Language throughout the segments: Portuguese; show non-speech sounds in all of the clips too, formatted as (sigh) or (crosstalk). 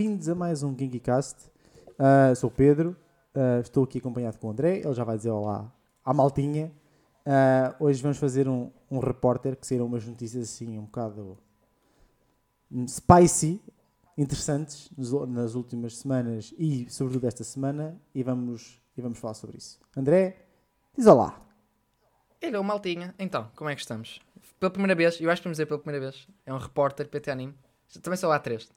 bem-vindos a mais um GinkyCast. Uh, sou o Pedro, uh, estou aqui acompanhado com o André, ele já vai dizer olá à maltinha. Uh, hoje vamos fazer um, um repórter que saíram umas notícias assim um bocado spicy, interessantes nas últimas semanas e sobretudo esta semana e vamos, e vamos falar sobre isso. André, diz olá. Hello, maltinha. Então, como é que estamos? Pela primeira vez, eu acho que vamos dizer pela primeira vez, é um repórter PT Anime. Também sou lá três,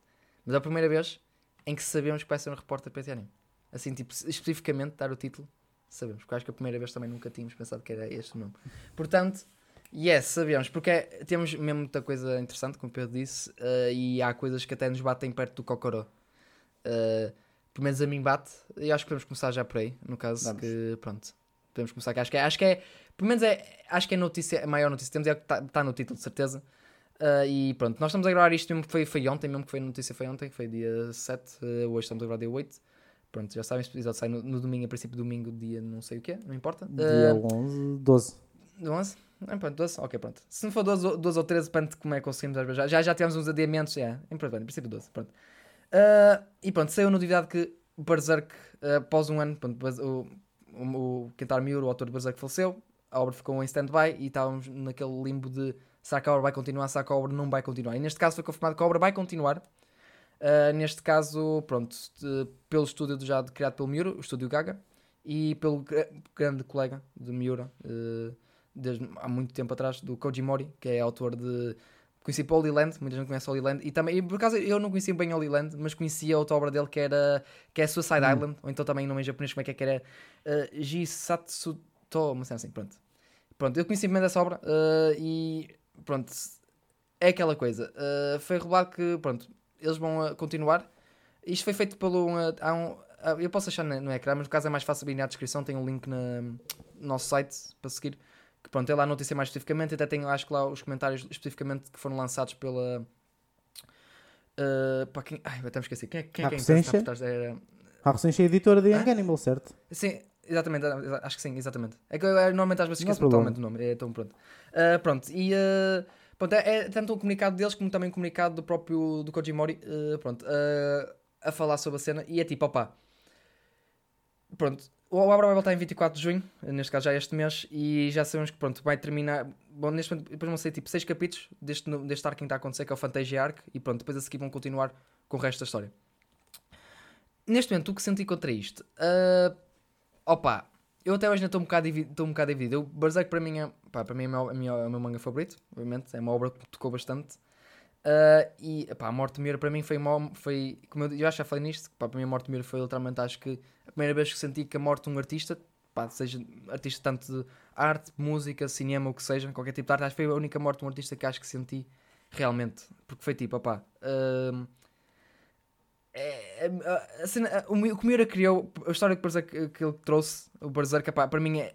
mas é a primeira vez em que sabemos que vai ser um repórter PT Anime. Assim, tipo, especificamente dar o título, sabemos. Porque acho que a primeira vez também nunca tínhamos pensado que era este o nome. Portanto, yes, sabemos. Porque é, temos mesmo muita coisa interessante, como o Pedro disse, uh, e há coisas que até nos batem perto do Cocoró. Uh, pelo menos a mim bate, e acho que podemos começar já por aí, no caso Vamos. que, pronto, podemos começar, que acho que é, acho que é pelo menos é, acho que é a notícia, a maior notícia que temos é que está tá no título, de certeza. Uh, e pronto, nós estamos a gravar isto, foi, foi ontem mesmo que foi a notícia, foi ontem, foi dia 7, uh, ah, hoje estamos a gravar dia 8. Pronto, já sabem, este episódio sai no, no domingo, a princípio domingo, dia não sei o que não importa. Dia uh, 11, 12. 11? Ah, pronto, 12? Ok, pronto. Se não for 12, 12 ou 13, pronto, como é que conseguimos, já, já, já tivemos uns adiamentos, é, em princípio 12, pronto. Uh, e pronto, saiu a novidade que Berserk, uh, após um ano, pronto, o, o, o Kentaro Miura, o autor de Berserk, faleceu, a obra ficou em stand-by e estávamos naquele limbo de que a obra vai continuar, que a obra não vai continuar. E neste caso foi confirmado que a obra vai continuar. Uh, neste caso, pronto, de, pelo estúdio já de, criado pelo Miura, o estúdio Gaga, e pelo grande colega de Miura, uh, desde há muito tempo atrás, do Koji Mori, que é autor de. Conheci para Holy Land, muita gente conhece Holy Land, e também, e por acaso eu não conhecia bem Holy Land, mas conhecia outra obra dele que era que é Suicide hum. Island, ou então também no nome em japonês, como é que é que era? Uh, Jisatsuto, uma cena assim, pronto. Pronto, eu conheci mesmo dessa obra uh, e pronto, é aquela coisa. Uh, foi revelado que, pronto, eles vão uh, continuar. Isto foi feito pelo. Uh, há um, eu posso achar no, no ecrã, mas no caso é mais fácil vir na descrição. Tem um link na, no nosso site para seguir. Que pronto, tem lá a notícia mais especificamente. Até tem, acho que lá os comentários especificamente que foram lançados pela. Uh, para quem. Ai, até me esqueci. Quem é, quem é que é que. A Recência é editora de Young Animal, certo? Sim, Exatamente, acho que sim, exatamente. É que eu, normalmente às vezes esqueço totalmente o nome. É, então pronto. Uh, pronto, e uh, pronto, é, é, tanto um comunicado deles como também um comunicado do próprio do Kojimori, uh, pronto, a falar sobre a cena. E é tipo, opá, pronto, o obra vai voltar em 24 de junho, neste caso já é este mês, e já sabemos que pronto, vai terminar. Bom, neste momento, depois vão ser tipo 6 capítulos deste, deste arco que está a acontecer, que é o Fantasia Arc, e pronto, depois a seguir vão continuar com o resto da história. Neste momento, o que senti contra isto? Uh, Opa, eu até hoje ainda estou um bocado dividido. Um bocado dividido. Eu, Berserk para mim é, pá, para mim é, meu, é, meu, é o meu manga favorito, obviamente. É uma obra que tocou bastante. Uh, e pá, a morte Mira para mim foi, uma, foi como eu, eu já falei nisto, para mim a morte Mira foi literalmente acho que a primeira vez que senti que a morte de um artista, seja artista tanto de arte, música, cinema, o que seja, qualquer tipo de arte, acho que foi a única morte de um artista que acho que senti realmente, porque foi tipo, opá, uh, é, é, a cena, o, o que Miura criou, a história que, que, que ele trouxe, o Berserk, pá, para mim é.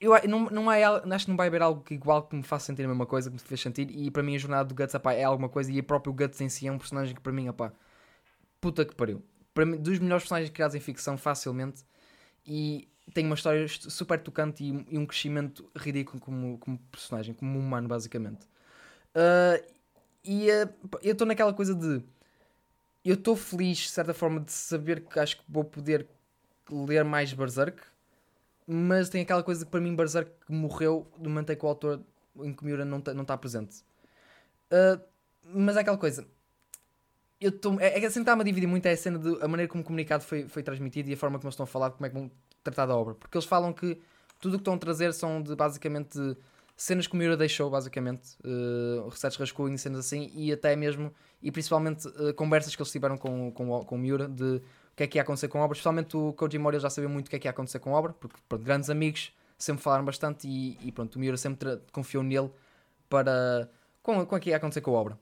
Eu, não, não há, acho que não vai haver algo igual que me faça sentir a mesma coisa, que me fez sentir, e para mim a jornada do Guts epá, é alguma coisa, e o próprio Guts em si é um personagem que para mim, epá, puta que pariu. Para mim, dos melhores personagens criados em ficção, facilmente, e tem uma história super tocante e, e um crescimento ridículo como, como personagem, como humano, basicamente. Uh, e uh, eu estou naquela coisa de eu estou feliz, de certa forma, de saber que acho que vou poder ler mais Berserk, mas tem aquela coisa que para mim Berserk morreu do momento em que o autor em que Miura não está tá presente. Uh, mas é aquela coisa. Eu tô, é, é que assim está-me a dividir muito é a cena de a maneira como o comunicado foi, foi transmitido e a forma como eles estão a falar, como é que vão tratar da obra. Porque eles falam que tudo o que estão a trazer são de basicamente cenas que o Miura deixou, basicamente, uh, receitos rascunhos, cenas assim, e até mesmo, e principalmente uh, conversas que eles tiveram com, com, com o Miura de o que é que ia acontecer com a obra, especialmente o Koji Mori já sabia muito o que é que ia acontecer com a obra, porque pronto, grandes amigos sempre falaram bastante e, e pronto, o Miura sempre confiou nele para com, com o que ia acontecer com a obra.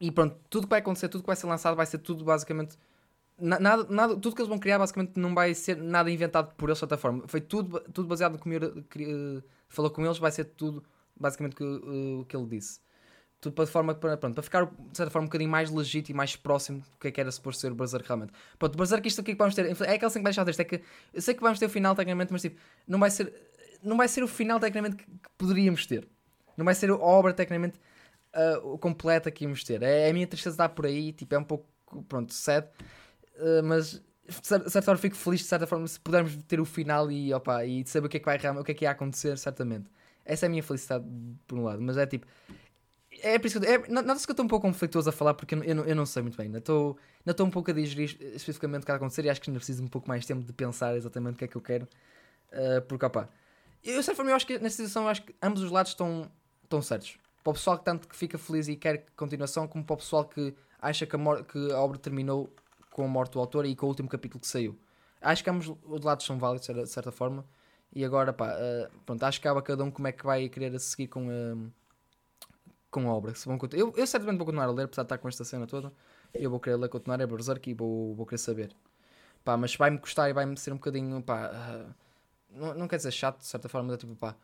E pronto, tudo que vai acontecer, tudo que vai ser lançado vai ser tudo basicamente nada, nada, tudo que eles vão criar basicamente não vai ser nada inventado por eles de certa forma. Foi tudo, tudo baseado no que o Miura falou com eles, vai ser tudo basicamente o que, uh, que ele disse. Tudo para, forma, para, pronto, para ficar de certa forma um bocadinho mais legítimo e mais próximo do que é que era suposto ser o Berserk realmente. Pronto, o Berserk isto aqui que vamos ter, é aquela cena que vai deixar deste, é que eu sei que vamos ter o final tecnicamente, mas tipo, não vai ser, não vai ser o final tecnicamente que, que poderíamos ter. Não vai ser a obra tecnicamente uh, completa que íamos ter. É, é a minha tristeza está por aí, tipo, é um pouco pronto, sad. Uh, mas de certa forma fico feliz de certa forma se pudermos ter o final e, opa, e saber o que é que vai o que é que ia acontecer, certamente. Essa é a minha felicidade por um lado, mas é tipo. É por isso que eu, é, nota-se que eu estou um pouco conflituoso a falar porque eu, eu, eu não sei muito bem. Ainda estou, estou um pouco a digerir especificamente o que vai acontecer e acho que ainda preciso um pouco mais de tempo de pensar exatamente o que é que eu quero. Uh, porque, opa, eu, de certa forma, eu acho que nesta situação eu acho que ambos os lados estão, estão certos. Para o pessoal que tanto que fica feliz e quer continuação, como para o pessoal que acha que a, que a obra terminou com a morte do autor e com o último capítulo que saiu. Acho que ambos os lados são válidos, de certa forma. E agora, pá, uh, pronto, acho que cabe a cada um como é que vai querer seguir com, uh, com a obra. Se vão, eu, eu certamente vou continuar a ler, apesar de estar com esta cena toda. Eu vou querer ler, continuar, é Berserk e vou, vou querer saber. Pá, mas vai-me custar e vai-me ser um bocadinho, pá, uh, não, não quer dizer chato, de certa forma, mas é tipo, pá,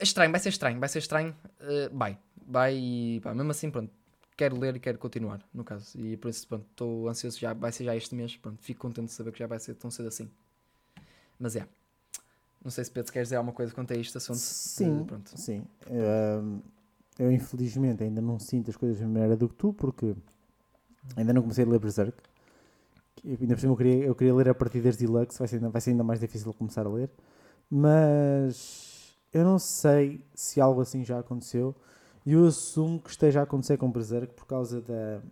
é estranho, vai ser estranho, vai ser estranho, uh, vai, vai e pá, mesmo assim, pronto, quero ler e quero continuar, no caso. E por isso, pronto, estou ansioso, já, vai ser já este mês, pronto, fico contente de saber que já vai ser tão cedo assim. Mas é. Não sei se Pedro queres dizer alguma coisa quanto a este assunto. Sim, pronto. sim. Eu, eu infelizmente ainda não sinto as coisas da maneira do que tu, porque ainda não comecei a ler Berserk. Eu, ainda por cima eu queria, eu queria ler a partir das Deluxe, vai ser, vai ser ainda mais difícil começar a ler. Mas eu não sei se algo assim já aconteceu. E eu assumo que esteja a acontecer com Berserk por causa da,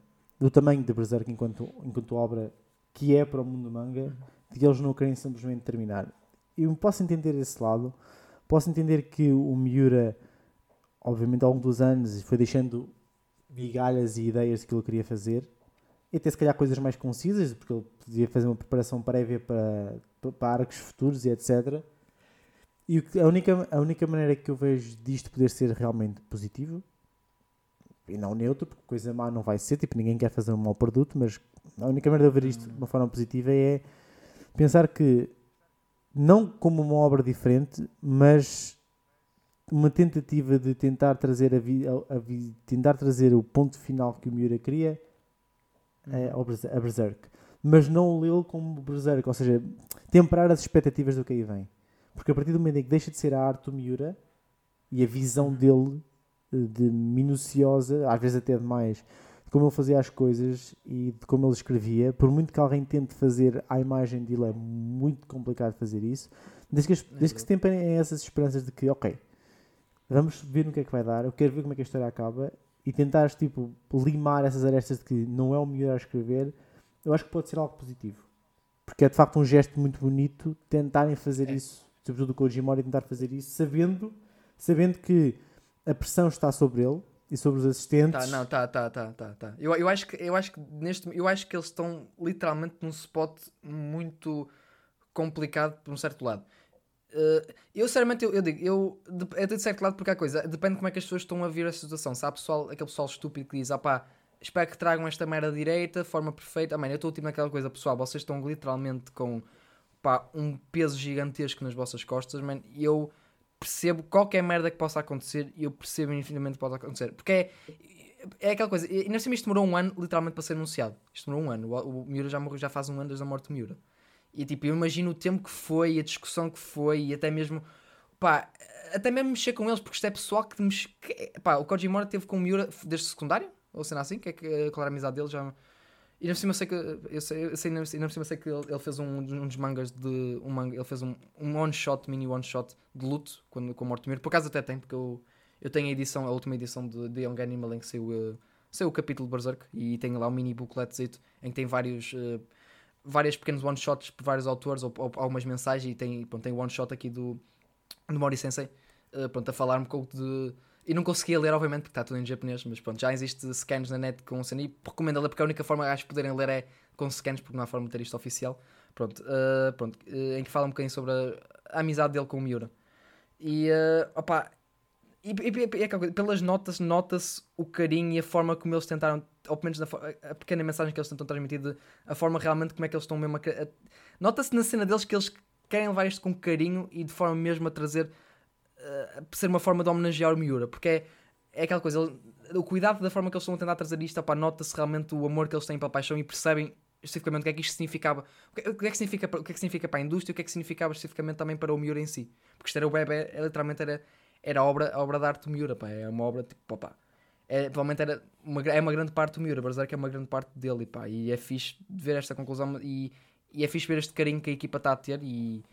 do tamanho de Berserk enquanto, enquanto obra que é para o mundo do manga, de que eles não querem simplesmente terminar. Eu posso entender esse lado, posso entender que o Miura, obviamente ao longo dos anos, foi deixando migalhas e ideias que ele queria fazer, e até se calhar coisas mais concisas, porque ele podia fazer uma preparação prévia para, para arcos futuros e etc. E a única, a única maneira que eu vejo disto poder ser realmente positivo, e não neutro, porque coisa má não vai ser, tipo, ninguém quer fazer um mau produto, mas a única maneira de ver isto de uma forma positiva é pensar que, não como uma obra diferente, mas uma tentativa de tentar trazer a, vi, a, a tentar trazer o ponto final que o Miura queria é, a Berserk. Mas não lê-lo como Berserk, ou seja, temperar as expectativas do que aí vem. Porque a partir do momento em que deixa de ser a arte do Miura e a visão dele eh, de minuciosa, às vezes até demais, de como ele fazia as coisas e de como ele escrevia, por muito que alguém tente fazer a imagem dele, é muito complicado fazer isso. Desde que, desde que se temperem essas esperanças de que, ok, vamos ver no que é que vai dar, eu quero ver como é que a história acaba e tentares tipo, limar essas arestas de que não é o melhor a escrever, eu acho que pode ser algo positivo. Porque é de facto um gesto muito bonito tentarem fazer é. isso sobretudo o Koji Mori, tentar fazer isso, sabendo, sabendo que a pressão está sobre ele e sobre os assistentes. Tá, não, tá, tá, tá, tá, tá. Eu, eu acho que eu acho que neste, eu acho que eles estão literalmente num spot muito complicado por um certo lado. Uh, eu sinceramente eu, eu, digo, eu é de certo lado porque há coisa, depende de como é que as pessoas estão a ver a situação. Há pessoal, aquele pessoal estúpido que diz, ah pá, espero que tragam esta merda direita, forma perfeita. Ah, man, eu estou tipo naquela coisa, pessoal, vocês estão literalmente com pá, um peso gigantesco nas vossas costas, man, e eu percebo qualquer merda que possa acontecer e eu percebo infinitamente que pode acontecer. Porque é, é aquela coisa, e nós isto demorou um ano literalmente para ser anunciado. Isto demorou um ano. O, o Miura já morreu já faz um ano desde a morte do Miura. E tipo, eu imagino o tempo que foi, a discussão que foi, e até mesmo, pá, até mesmo mexer com eles, porque isto é pessoal que, mexe, pá, o Koji Mora teve com o Miura desde secundário, ou sendo assim, que é que, claro, a amizade dele já e ainda por cima sei que eu sei, eu sei, cima sei que ele, ele fez um, um dos mangas de um manga, ele fez um, um one shot, mini one shot de luto quando, com o Mortimer. Por acaso até tem, porque eu, eu tenho a edição, a última edição de, de Young Animal em que saiu, uh, saiu o capítulo de Berserk e tem lá um mini booklet em que tem vários uh, vários pequenos one shots por vários autores ou, ou algumas mensagens e tem, pronto, tem one shot aqui do, do Mori Sensei uh, pronto, a falar um pouco de e não conseguia ler, obviamente, porque está tudo em japonês, mas pronto, já existe scans na net com cena e recomendo ler porque a única forma que acho de poderem ler é com scans, porque não há forma de ter isto oficial. Pronto, uh, pronto uh, em que fala um bocadinho sobre a, a amizade dele com o Miura. E, uh, opa, e, e, e, é pelas notas, nota-se o carinho e a forma como eles tentaram, ou pelo menos a, a pequena mensagem que eles tentam transmitir, de, a forma realmente como é que eles estão mesmo a. a Nota-se na cena deles que eles querem levar isto com carinho e de forma mesmo a trazer uh, ser uma forma de homenagear o Miura, porque é, é aquela coisa, ele, o cuidado da forma que eles estão a tentar trazer isto, nota-se realmente o amor que eles têm pela paixão e percebem especificamente o que é que isto significava, o que, o que, é que significa, o que é que significa para a indústria o que é que significava especificamente também para o Miura em si, porque isto era o bebê, é, literalmente era, era a obra, a obra de arte do Miura, pá, é uma obra tipo, opa, é, provavelmente era uma, é uma grande parte do Miura, Berserk é uma grande parte dele, pá, e é fixe ver esta conclusão e, e é fixe ver este carinho que a equipa está a ter e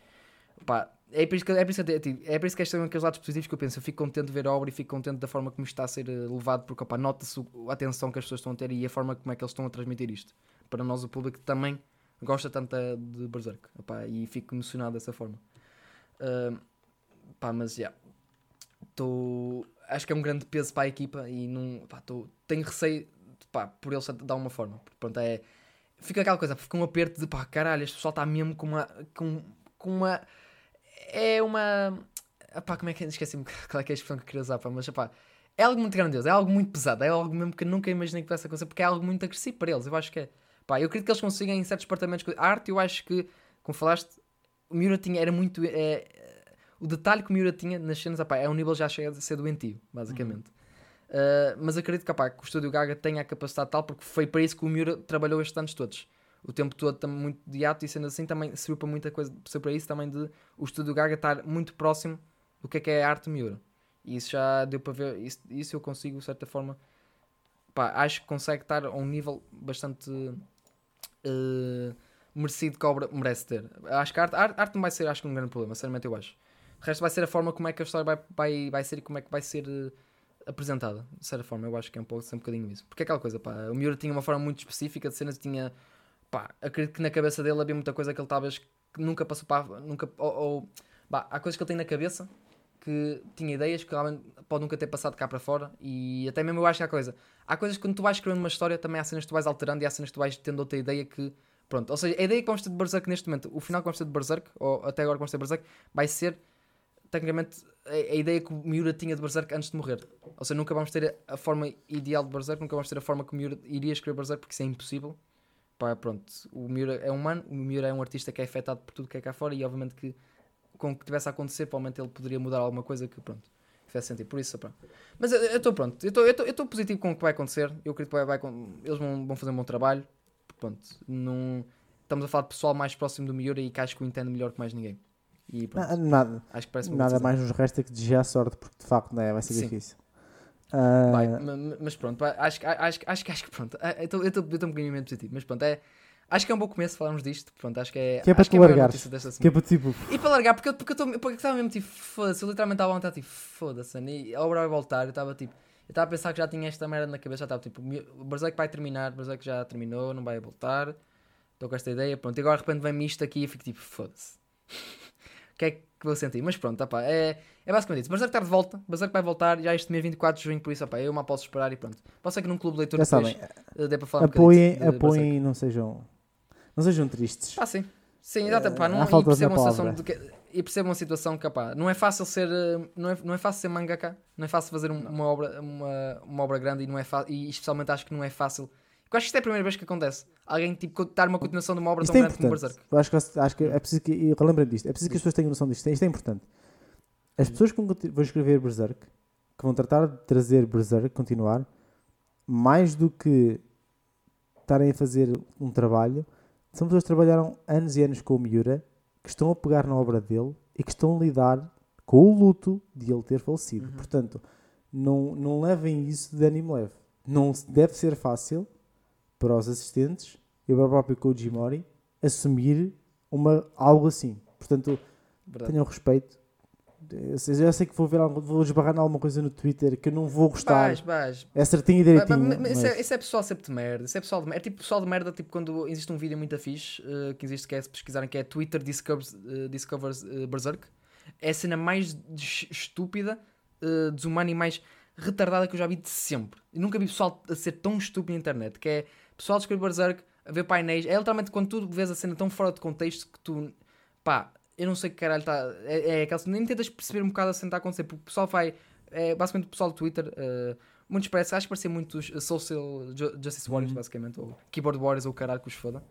pá, é por isso que, é por isso que, é por isso que estes são aqueles lados positivos que eu penso. Eu fico contente de ver a obra e fico contente da forma como isto está a ser eh, levado, porque nota-se a atenção que as pessoas estão a ter e a forma como é que eles estão a transmitir isto. Para nós, o público também gosta tanto de Berserk opá, e fico emocionado dessa forma. Uh, pá, mas já. Yeah, tô... acho que é um grande peso para a equipa e não, pá, tô... tenho receio pá, por eles dar uma forma. Pronto, é... Fica aquela coisa, fica um aperto de pá, caralho, este pessoal está mesmo com uma. Com, com uma é uma. Epá, como é que. Esqueci-me (laughs) qual é que é a expressão que eu queria usar, pá, mas epá, é algo muito grandioso, é algo muito pesado, é algo mesmo que eu nunca imaginei que pudesse acontecer, porque é algo muito agressivo para eles. Eu acho que é. Pá, eu acredito que eles consigam em certos departamentos. A arte, eu acho que, como falaste, o Miura tinha, era muito. É, o detalhe que o Miura tinha nas cenas, epá, é um nível já chega a ser doentio, basicamente. Uhum. Uh, mas acredito que, epá, que o Estúdio Gaga tenha a capacidade tal, porque foi para isso que o Miura trabalhou estes anos todos o tempo todo muito de ato e sendo assim também serviu para muita coisa, serviu para isso também de o estúdio Gaga estar muito próximo do que é que é a arte Miura. E isso já deu para ver, isso, isso eu consigo de certa forma, pá, acho que consegue estar a um nível bastante uh, merecido que a obra merece ter. Acho que a arte, a arte não vai ser, acho que um grande problema, sinceramente eu acho. O resto vai ser a forma como é que a história vai, vai, vai ser e como é que vai ser uh, apresentada, de certa forma, eu acho que é um pouco, um bocadinho isso. Porque é aquela coisa, pá, o Miura tinha uma forma muito específica de cenas, tinha pá, acredito que na cabeça dele havia muita coisa que ele talvez nunca passou para. Nunca, ou, ou bah, há coisas que ele tem na cabeça que tinha ideias que realmente pode nunca ter passado cá para fora e até mesmo eu acho que há coisa. Há coisas que quando tu vais escrevendo uma história também há cenas que tu vais alterando e há cenas que tu vais tendo outra ideia que. Pronto, ou seja, a ideia que vamos ter de Berserk neste momento, o final que vamos ter de Berserk, ou até agora que vamos ter de Berserk, vai ser tecnicamente a, a, ideia que o Miura tinha de Berserk antes de morrer. Ou seja, nunca vamos ter a, a forma ideal de Berserk, nunca vamos ter a forma que o Miura iria escrever Berserk porque isso é impossível pá, pronto, o Miura é humano, o Miura é um artista que é afetado por tudo que é cá fora e obviamente que com o que tivesse a acontecer, provavelmente ele poderia mudar alguma coisa que, pronto, fizesse sentido. Por isso, pronto. Mas eu estou pronto, eu estou positivo com o que vai acontecer, eu acredito que vai, vai, eles vão, vão fazer um bom trabalho, pronto, não... Estamos a falar de pessoal mais próximo do Miura e que acho que o entende melhor que mais ninguém. E pronto, nada, acho que nada mais nos resta que desejar sorte, porque de facto não é, vai ser Sim. difícil. Uh... Vai, mas pronto, acho, acho, acho, acho, que pronto, ah, eu estou um bocadinho positivo, mas pronto, é, acho que é um bom começo falarmos disto, pronto, acho que é, que é para te que largar, que é para tipo... E para largar, porque, porque eu porque estava mesmo tipo, foda-se, eu literalmente estava a vontade, tipo, foda-se, e a obra vai voltar, eu estava tipo, eu estava a pensar que já tinha esta merda na cabeça, já estava tipo, o Berserk vai terminar, o Berserk já terminou, não vai voltar, estou com esta ideia, pronto, e agora de repente vem-me isto aqui e fico tipo, foda-se. (laughs) o que é que vou sentir? Mas pronto, tá, pá, é é basicamente isso. Berserk está de volta. Berserk vai voltar já este mês 24 de junho, por isso, opa, eu mal posso esperar e pronto. Pode ser que num clube de leitura já depois sabem, eh, dê para falar apoiem, um Apoiem, não sejam, não sejam tristes. Ah, sim. Sim, exato. Pá, não, e percebam, uma situação de que, e percebam uma situação que, pá, não é fácil ser, eh, não é, não é fácil ser mangaka, não é fácil fazer um, uma, obra, uma, uma obra grande e, não é e especialmente acho que não é fácil. Eu acho que isto é a primeira vez que acontece. Alguém tipo, dar uma continuação de uma obra isto tão é grande como Berserk. Eu acho que, acho que é preciso que, e relembrem disto, é preciso que as pessoas tenham noção disto. Isto é importante. As pessoas que vão escrever Berserk, que vão tratar de trazer Berserk, continuar, mais do que estarem a fazer um trabalho, são pessoas que trabalharam anos e anos com o Miura, que estão a pegar na obra dele e que estão a lidar com o luto de ele ter falecido. Uhum. Portanto, não, não levem isso de ânimo leve. Não deve ser fácil para os assistentes e para o próprio Koji Mori assumir uma, algo assim. Portanto, Verdade. tenham respeito eu sei, que vou ver vou esbarrar em alguma coisa no Twitter que eu não vou gostar. Vais, vais. É certinho e direitinho. Mas, mas, mas... Isso, é, é pessoal sempre de merda. Isso é pessoal de merda. É tipo pessoal de merda, tipo quando existe um vídeo muito fixe uh, que existe que é se pesquisarem que é Twitter Discovers, uh, discovers uh, Berserk. É a cena mais estúpida, uh, desumana e mais retardada que eu já vi de sempre. Eu nunca vi pessoal a ser tão estúpido na internet. Que é pessoal escrever Berserk, a ver painéis. É literalmente quando tu vês a cena tão fora de contexto que tu. pá eu não sei que caralho está. É, é aquela. Nem tentas perceber um bocado a cena está a acontecer, porque o pessoal vai. É, basicamente o pessoal do Twitter. Uh, muitos parece, acho que parecia muitos Social Justice Warriors, uhum. basicamente, ou Keyboard Warriors, ou o caralho que os foda.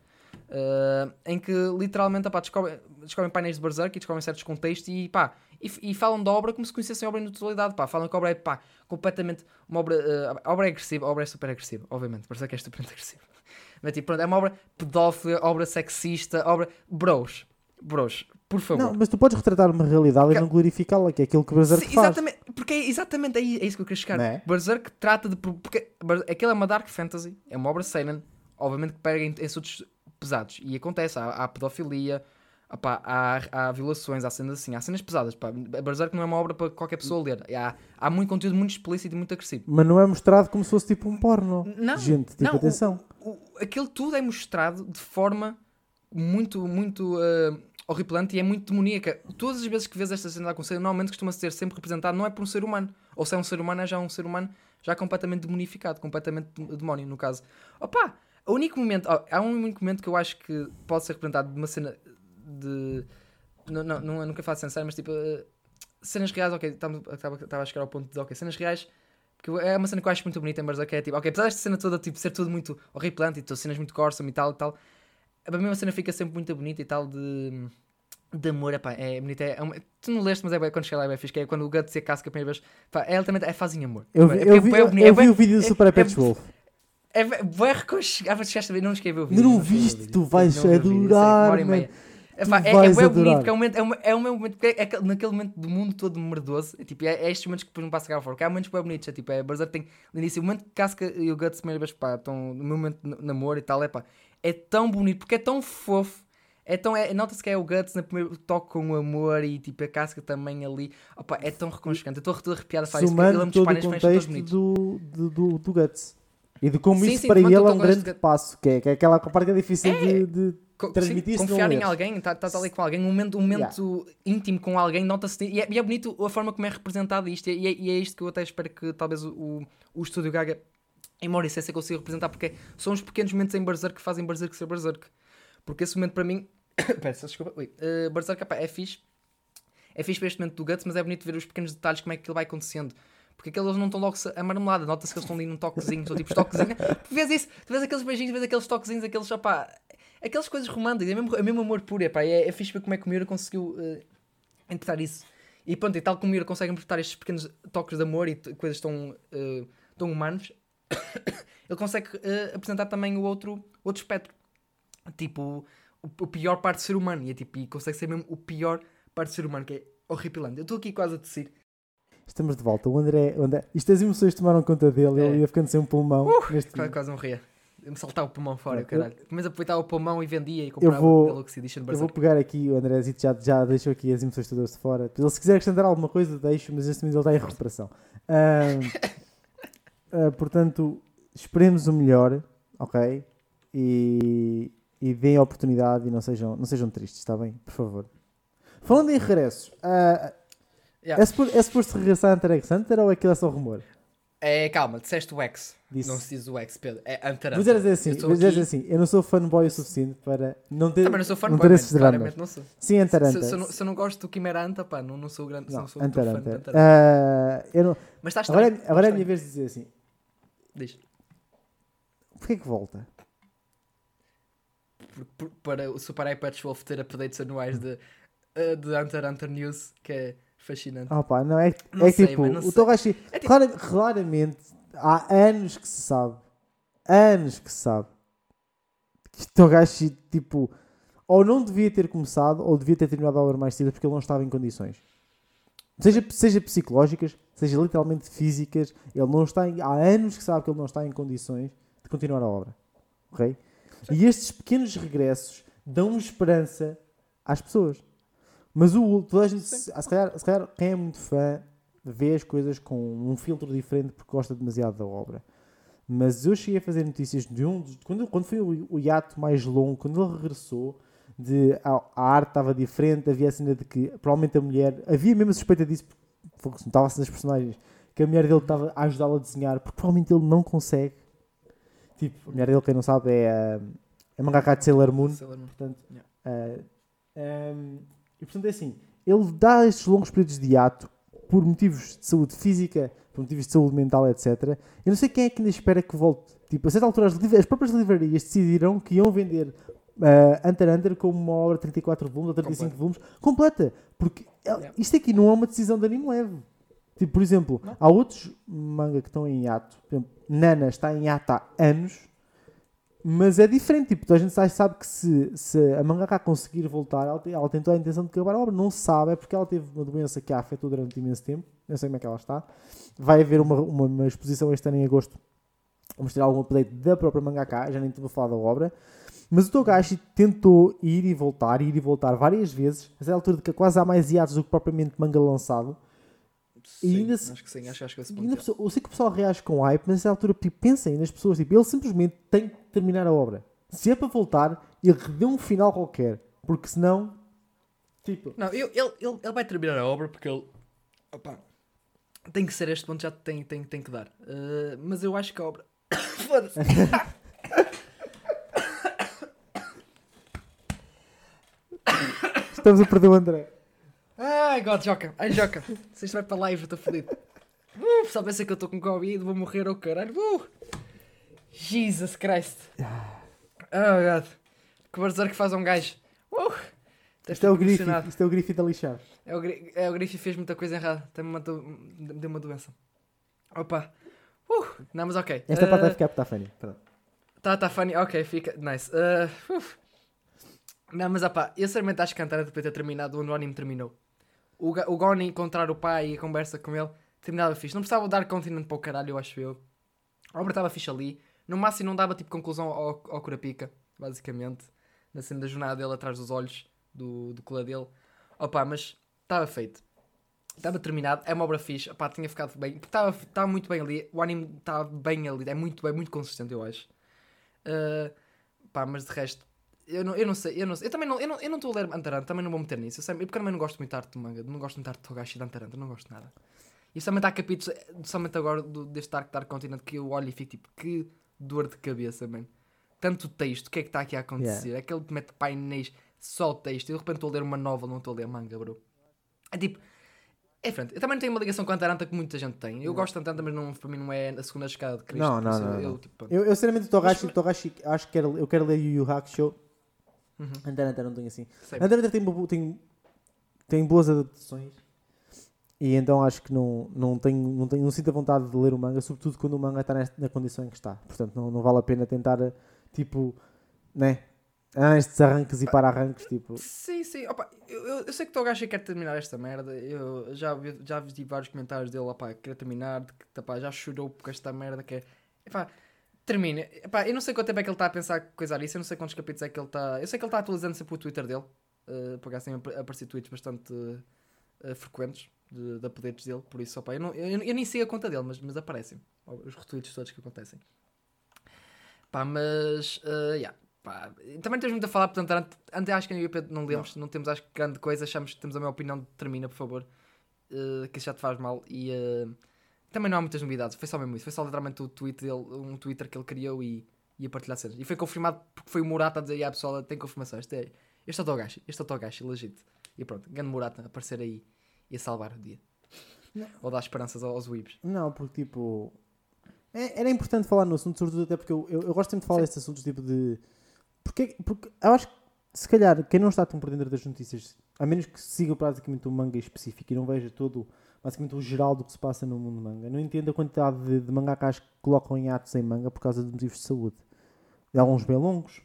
Uh, em que literalmente opá, descobrem, descobrem painéis de Berserk e descobrem certos contextos e, pá, e, e, falam da obra como se conhecessem a obra em totalidade. Pá. Falam que a obra é pá, completamente uma obra. Uh, a obra é agressiva, a obra é super agressiva, obviamente. Berserk é estupendo (laughs) agressivo. Mas tipo, pronto, é uma obra pedófila, obra sexista, obra. Bros bros, por favor. Não, mas tu podes retratar uma realidade que... e não glorificá-la, que é aquilo que o Berserk Sim, faz. Exatamente, porque é exatamente aí, é isso que eu queria chegar. Não é? Berserk trata de. Porque aquilo é uma Dark Fantasy, é uma obra Seinen, obviamente que pega em, em assuntos pesados. E acontece, há, há pedofilia, opá, há, há violações, há cenas assim, há cenas pesadas. Pá. Berserk não é uma obra para qualquer pessoa ler. Há, há muito conteúdo muito explícito e muito agressivo. Mas não é mostrado como se fosse tipo um porno. Não, Gente, tipo, não, atenção. O, o, aquilo tudo é mostrado de forma muito, muito uh, horripilante e é muito demoníaca. Todas as vezes que vês esta cena de acontecer, normalmente costuma ser sempre representado, não é por um ser humano. Ou se é um ser humano, é já um ser humano já completamente demonificado, completamente demónio, no caso. Opa! O único momento, há um único momento que eu acho que pode ser representado de uma cena de. Não, não, não nunca faço censura, mas tipo. Uh, cenas reais, ok, estava a chegar ao ponto de, ok, cenas reais. Porque é uma cena que eu acho muito bonita em Berserk, é tipo, ok, apesar desta cena toda tipo, ser tudo muito horripilante e cenas muito Corsom e tal e tal, a mesma cena fica sempre muito bonita e tal de de amor, epá, é bonito. É, é uma, tu não leste, mas é quando chega lá é bem fixe, que é quando o Guts se casca a primeira vez. Pá, é, também é fazem amor. Eu vi, eu vi, eu, eu vi o vídeo do Super Pet Wolf. É reconchegar, ah, chegaste a ver, não escrevi o vídeo. Não, não viste, tu vais adorar, mano. Epá, é, é, é bonito, porque é um momento, é, uma, é um momento, porque é, naquele momento do mundo todo merdoso, é, tipo, é, é estes momentos que depois me passa a fora, porque há momentos bem bonitos, é tipo, é Berserk tem, no início, o momento que Casca e o Guts, primeira vez, pá, estão no momento de namoro e tal, é pá, é tão bonito, porque é tão fofo, é tão, é, nota-se que é o Guts no primeiro toque com o amor e tipo a casca também ali. Opa, é tão reconchegante. Eu estou toda arrepiada a falar isso. Ele todo o contexto do, do, do, do Guts. E de como sim, isso sim, para ele é um grande passo, que é, que é aquela parte que é difícil é, de, de transmitir sim, Confiar em alguém, estar tá, tá ali com alguém, um momento, um momento yeah. íntimo com alguém, nota-se. E, é, e, é bonito a forma como é representado isto. E é, e é isto que eu até espero que talvez o, o estúdio Gaga em Mauricência consiga representar, porque são os pequenos momentos em Berserk que fazem Berserk ser Berserk. Porque esse momento para mim (coughs) Peço desculpa. Ui. Uh, Berserk é fixe. É fixe ver este momento do Guts, mas é bonito ver os pequenos detalhes, como é que ele vai acontecendo. Porque aqueles não estão logo a marmelada. Nota-se que eles estão ali num toquezinho, são tipo toquezinhos. (laughs) Tu vês isso, tu vês aqueles beijinhos, vês aqueles toquezinhos, aqueles, opá, aquelas coisas românticas, é mesmo, é mesmo amor puro. Epá, é, é fixe ver como é que o Miura conseguiu uh, interpretar isso. E pronto, e tal como o Miura consegue interpretar estes pequenos toques de amor e coisas tão, uh, tão humanos, (coughs) ele consegue uh, apresentar também o outro, outro espectro. Tipo, o, pior parte do ser humano. E é tipo, e consegue ser mesmo o pior parte do ser humano, que é horripilante. Eu estou aqui quase a descer. Estamos de volta. O André, o André isto as emoções tomaram conta dele, é. ele ia ficando sem um pulmão. Uh, neste quase, quase morria. Me saltar o pulmão fora, é, caralho. Mas aproveitava o pulmão e vendia e comprava vou, Eu vou pegar aqui, o André já, já deixou aqui as emoções todas de fora. Se quiser acrescentar alguma coisa, deixo, mas neste momento ele está em recuperação. (laughs) Uh, uh, portanto, esperemos o melhor, ok? E, e deem a oportunidade e não sejam, não sejam tristes, está bem? Por favor. Falando em regressos, uh, yeah. é, suposto, é suposto regressar a Hunter x Hunter ou aquilo é só rumor? É, calma, disseste o X. Disse. Não se diz o X, Pedro. É Hunter. Vou dizer assim, eu, aqui... assim, eu não sou fanboy o suficiente para não ter. Também não sou fanboy, não ter claramente não sou. Sim, Hunter Hunter. Se, se, eu não, se eu não gosto do Quimera Anta, pá, não, não sou grande. Não, não sou Hunter, Hunter. Fã Hunter. Uh, não... Mas estás Agora, é, agora é a minha vez de dizer assim. Diz. Porquê que volta? para o Super iPad Wolf ter updates anuais de, uh, de Hunter Hunter News, que é fascinante. Oh, pá, não é, não é sei, tipo, o Togashi, é tipo... claramente, há anos que se sabe, anos que se sabe, que Togashi, tipo, ou não devia ter começado, ou devia ter terminado a obra mais cedo porque ele não estava em condições. Seja, seja psicológicas, seja literalmente físicas, ele não está em, há anos que sabe que ele não está em condições de continuar a obra. Ok? E estes pequenos regressos dão esperança às pessoas. Mas o, toda a gente, se calhar, se calhar, quem é muito fã vê as coisas com um filtro diferente porque gosta demasiado da obra. Mas eu cheguei a fazer notícias de um. Quando, quando foi o, o hiato mais longo, quando ele regressou, de, a, a arte estava diferente, havia a cena de que provavelmente a mulher. Havia mesmo a suspeita disso, porque se notava-se nas personagens, que a mulher dele estava a ajudá-lo a desenhar, porque provavelmente ele não consegue Tipo, a mulher dele, quem não sabe, é a, a mangaka de Sailor Moon. Sailor Moon. Portanto, yeah. uh, eh, um, ehm, e portanto é assim, ele dá estes longos períodos de ato por motivos de saúde física, por motivos de saúde mental, etc. Eu não sei quem é que ainda espera que volte. Tipo, a certa altura as, as próprias livrarias decidiram que iam vender uh, Hunter x Hunter como uma obra de 34 volumes ou 35 Completo. volumes completa. Porque yeah. isto aqui não é uma decisão de anime leve. Tipo, por exemplo, não. há outros manga que estão em ato. Por exemplo, Nana está em ato há anos Mas é diferente, tipo, toda a gente sabe que se, se a mangaka conseguir voltar, ela tem, ela tem toda a intenção de acabar a obra. Não sabe, é porque ela teve uma doença que a afetou durante imenso tempo. Não sei como é que ela está. Vai haver uma, uma, uma exposição este ano em agosto. Vamos ter algum update da própria mangaka, já nem estou a falar da obra. Mas o Togashi tentou ir e voltar, ir e voltar várias vezes. A essa altura de que quase há mais hiatos do que propriamente manga lançado. Sim, e ainda, acho que sim, acho, acho que ainda pessoa, Eu sei que o pessoal reage com hype, mas nessa altura tipo, pensem nas pessoas, tipo, ele simplesmente tem que terminar a obra. Se é para voltar, ele deu um final qualquer, porque senão, tipo... Não, ele, ele, ele, ele vai terminar a obra porque ele, opa, tem que ser este ponto, já tem, tem, tem que dar. Uh, mas eu acho que a obra... (coughs) Foda-se! (laughs) Estamos a perder o André. Ai, God, Joca. Ai, Joca. Se isto vai para live, eu estou feliz. Uh, só pensa que eu estou com Covid, vou morrer ao oh, caralho. Uh. Jesus Christ. Oh, God. Que barulho que faz um gajo. Uh. Isto é, o grife, isto é o grife da lixar. É o, é o grife fez muita coisa errada. Deu uma doença. Opa. Uh. Não, mas ok. Esta uh, parte vai ficar para a funny. Pronto. Tá, tá funny. Ok, fica. Nice. Uh, não, mas opá, eu sinceramente acho que a Antara depois de ter terminado onde o anime terminou o, o Goni encontrar o pai e a conversa com ele, terminava fixe. Não precisava dar continente para o caralho, eu acho eu. A obra estava fixe ali. No máximo não dava tipo conclusão ao, ao Curapica, basicamente. Na cena da jornada dele atrás dos olhos do, do cola dele. Opa, mas estava feito. Estava terminado, é uma obra fixe, Opa, tinha ficado bem, estava, estava muito bem ali, o anime estava bem ali, é muito bem, muito consistente, eu acho. Uh, pá, mas de resto, eu não, eu não sei, eu não sei. Eu também não, eu não, eu não estou a ler Antaranta, também não vou meter nisso. Eu sei, porque também não gosto muito de arte do manga, não gosto muito de arte de Togashi de Antaranta, não gosto nada. E somente há capítulos, somente agora do, deste Dark Dark Continent, que eu olho e fico tipo, que dor de cabeça, mano. Tanto texto, o que é que está aqui a acontecer? Yeah. Aquele que mete painéis, só o texto. Eu de repente estou a ler uma nova, não estou a ler manga, bro. É tipo, é frente. Eu também não tenho uma ligação com a Antaranta que muita gente tem. Eu gosto de Antaranta, mas não, para mim não é a segunda escada de Cristo. Não, não, não. Eu, eu, tipo, eu, eu sinceramente, Togashi, mas... Togashi, acho que quero, eu quero ler Yu Yu Hakusho Uhum. Hunter Hunter não tem assim. Sempre. Hunter Hunter tem, tem, tem boas adaptações. E então acho que não, não, tenho, não, tenho, não sinto a vontade de ler o manga, sobretudo quando o manga está nesta, na condição em que está. Portanto, não, não vale a pena tentar, tipo, né? Estes arranques e para-arranques, tipo. Sim, sim. Opa, eu, eu, eu sei que o Togashi quer terminar esta merda. Eu já já vi vários comentários dele, opá, quer terminar, de que, opá, já chorou porque esta merda quer. Epá, Termina. Epá, eu não sei quanto tempo é que ele está a pensar coisar isso. Eu não sei quantos capítulos é que ele está. Eu sei que ele está atualizando sempre o Twitter dele. Uh, por acaso tem aparecido tweets bastante uh, frequentes de, de updates dele. Por isso, opa, eu, não, eu, eu, nem sei a conta dele, mas, mas aparecem. Os retweets todos que acontecem. Pá, mas. Uh, yeah, pá. Também temos muito a falar, portanto, antes acho que eu não lemos, não. não temos acho que grande coisa. Achamos que temos a minha opinião. Termina, por favor. Uh, que isso já te faz mal. E. Uh, também não há muitas novidades, foi só mesmo isso. Foi só literalmente o tweet dele, um Twitter que ele criou e ia partilhar cenas. E foi confirmado porque foi o Murata a dizer: e a pessoa tem confirmação. Este é, este é o Togashi, este é o Togashi, legítimo. E pronto, grande Murata a aparecer aí e a salvar o dia. Não. Ou dar esperanças aos Weebs. Não, porque tipo. É, era importante falar no assunto, sobretudo até porque eu, eu, eu gosto sempre de falar destes assuntos, tipo de. Porque, porque eu acho que, se calhar, quem não está tão por dentro das notícias, a menos que siga praticamente um manga específico e não veja todo basicamente o geral do que se passa no mundo manga. Não entendo a quantidade de, de mangakas que colocam em atos em manga por causa de motivos de saúde. E alguns bem longos.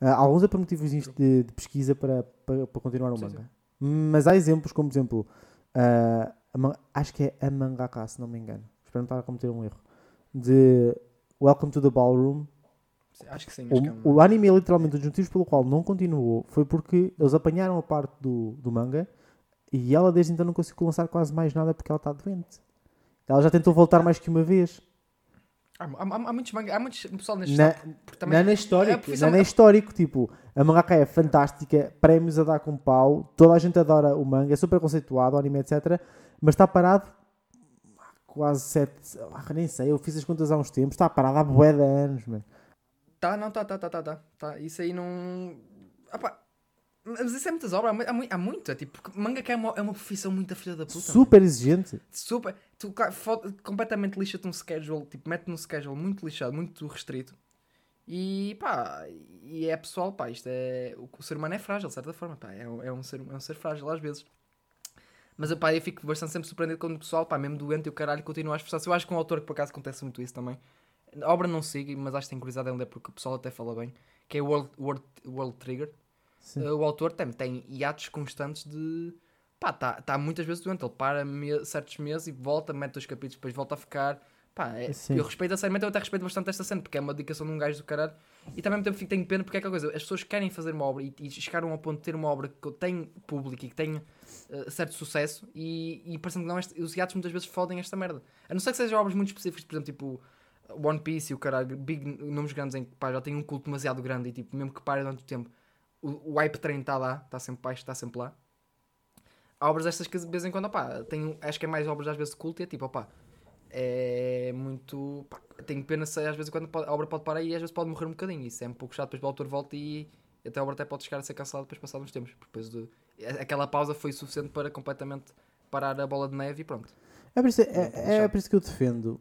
Uh, alguns é por motivos de, de pesquisa para, para, para, continuar o manga. Sim, sim. Mas há exemplos, como por exemplo, uh, acho que é a mangaka, se não me engano. Espero não estar a cometer um erro. De Welcome to the Ballroom. Acho que sim. Acho o, que é um... o anime é literalmente um dos motivos pelo qual não continuou. Foi porque eles apanharam a parte do, do manga e ela desde então não conseguiu lançar quase mais nada porque ela está doente. Ela já tentou voltar mais que uma vez. Há, há, há muitos há muitos pessoal neste na, também, não é histórico, é não é histórico, tipo, a mangaka é fantástica, prémios a dar com pau, toda a gente adora o manga, é super conceituado, o anime, etc. Mas está parado há quase sete, nem sei, eu fiz as contas há uns tempos, está parado há bué de anos, mano. Tá, não, tá, tá, tá, tá, tá, tá. Isso aí não. Mas isso é muitas obras, há, há muito. É tipo, manga que é uma, é uma profissão muito filha da puta. Super mano. exigente. Super. Tu completamente lixa-te um schedule, tipo, mete num schedule muito lixado, muito restrito. E pá, e é pessoal, pá, isto é. O, ser humano é frágil, de certa forma, pá, é, é, um, ser, é um ser frágil às vezes. Mas pá, eu fico bastante sempre surpreendido quando o pessoal, pá, mesmo doente e o caralho, continua a esforçar-se. Eu acho que um autor que por acaso acontece muito isso também A obra não sigo, mas acho que tem curiosidade ler porque o pessoal até fala bem. Que é o World, World, World Trigger. Uh, o autor tem, tem hiatos constantes de. Pá, está tá muitas vezes doente. Ele para me, certos meses e volta, mete os capítulos, depois volta a ficar. Pá, é, eu respeito a seriamente, eu até respeito bastante esta cena, porque é uma dedicação de um gajo do caralho. E também tempo tenho pena porque é aquela coisa, as pessoas querem fazer uma obra e, e chegaram ao ponto de ter uma obra que tem público e que tem uh, certo sucesso e, e parecendo que não, este, os hiatos muitas vezes fodem esta merda. A não ser que sejam obras muito específicas, por exemplo, tipo One Piece e o caralho, big, nomes grandes em que pá, já tem um culto demasiado grande e tipo, mesmo que pare durante o tempo, o, o hype train está lá, está sempre baixo, está sempre lá. Há obras destas que de vez em quando, opá, tem, acho que é mais obras às vezes de culto e é tipo, opá, é muito. Pá, tenho pena se às vezes quando a obra pode parar e às vezes pode morrer um bocadinho. Isso é um pouco chato, depois o autor volta e até a obra até pode chegar a ser cancelada depois passar uns tempos. Depois de, aquela pausa foi suficiente para completamente parar a bola de neve e pronto. É por isso, é, é, é por isso que eu defendo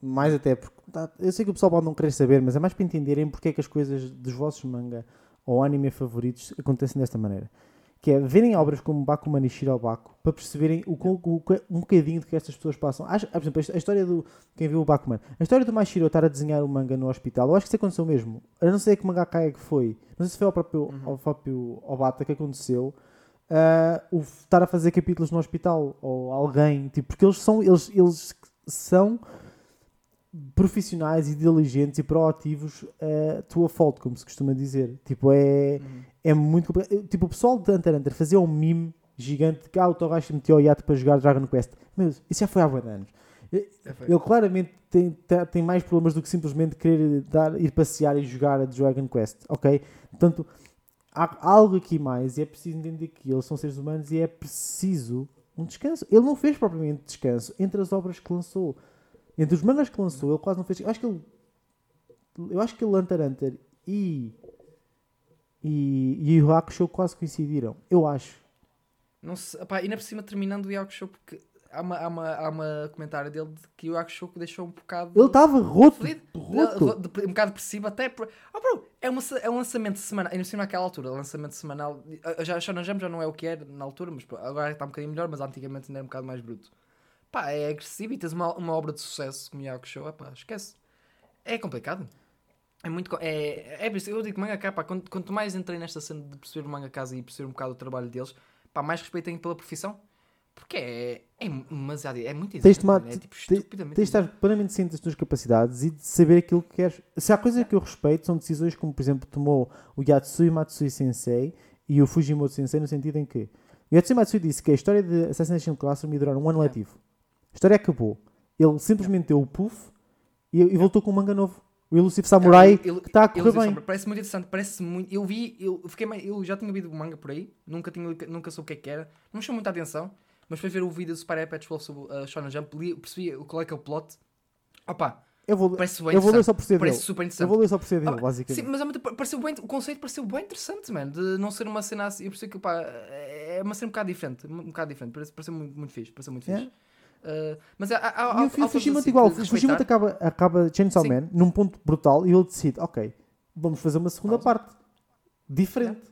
mais até porque. Tá, eu sei que o pessoal pode não querer saber, mas é mais para entenderem porque é que as coisas dos vossos manga ou anime favoritos acontecem desta maneira. Que é verem obras como Bakuman e Shirobako para perceberem o, o, um bocadinho de que estas pessoas passam. Acho, por exemplo, a história do. Quem viu o Bakuman. A história do Mashiro estar a desenhar o manga no hospital. Eu acho que isso aconteceu mesmo. Eu não sei que mangaka é que foi. Não sei se foi ao próprio, uhum. ao próprio Obata que aconteceu. Uh, o estar a fazer capítulos no hospital ou alguém. Tipo, porque eles são. Eles, eles são profissionais e diligentes e proativos uh, tua fault, como se costuma dizer. Tipo, é, uhum. é muito Tipo, o pessoal de Hunter Hunter fazia um meme gigante que ah, o Togashi meteu o Yato para jogar Dragon Quest. Isso já foi há muitos anos. Ele claramente tem, tem mais problemas do que simplesmente querer dar, ir passear e jogar a Dragon Quest, ok? Portanto, há algo aqui mais e é preciso entender que eles são seres humanos e é preciso um descanso. Ele não fez propriamente descanso entre as obras que lançou. Entre os mangas que lançou, ele quase não fez. Eu acho que ele. Eu acho que ele Hunter Hunter e. E, e o Hakusho quase coincidiram. Eu acho. Não sei, opá, e na por cima terminando o Hakusho, porque há uma, há uma, há uma comentário dele de que o Hakusho deixou um bocado. Ele estava roto, roto. um bocado depressivo, até. Por... Oh, bro, é, uma, é um lançamento semanal. Ainda cima naquela altura, lançamento semanal. Já, já, já, já não é o que era na altura, mas agora está um bocadinho melhor, mas antigamente ainda era um bocado mais bruto pá, é agressivo e tens uma, uma obra de sucesso como Yaku Show, é pá, esquece. É complicado. É muito. É, é, eu digo manga pá, quanto, quanto mais entrei nesta cena de perceber o manga casa e perceber um bocado o trabalho deles, pá, mais respeito tenho pela profissão. Porque é, é demasiado. É muito tens de, é, tipo, estupidamente. Tens de estar plenamente ciente das tuas capacidades e de saber aquilo que queres. Se há coisas que eu respeito, são decisões como, por exemplo, tomou o Yatsui Matsui Sensei e o Fujimoto Sensei, no sentido em que o Yatsui Matsui disse que a história de Assassination Classroom ia durar um ano é. letivo. A história acabou. Ele simplesmente deu o puff e, e voltou com um manga novo. O Elusive Samurai, que está a correr bem. Parece muito interessante, parece muito. Eu vi, eu, fiquei eu já tinha visto o manga por aí, nunca, tinha, nunca soube o que é que era, não me chamou muita atenção, mas foi ver o vídeo do Super Wolf sobre uh, Shonen Jump, li, percebi qual é que é o plot. Opa, eu vou, parece bem eu vou ler só por ser Parece super interessante. Eu vou ler só por ser dele, basicamente. Sim, mas pareceu bem, o conceito pareceu bem interessante, mano. De não ser uma cena assim. Eu percebi que pá, é uma cena um bocado diferente. Um bocado diferente. Pareceu, pareceu muito, muito fixe. Pareceu muito fixe. Uh, mas há, há, há, e o Fujimoto igual, o Fujimoto acaba, acaba Chainsaw Sim. Man num ponto brutal e ele decide, ok, vamos fazer uma segunda Pausa. parte diferente.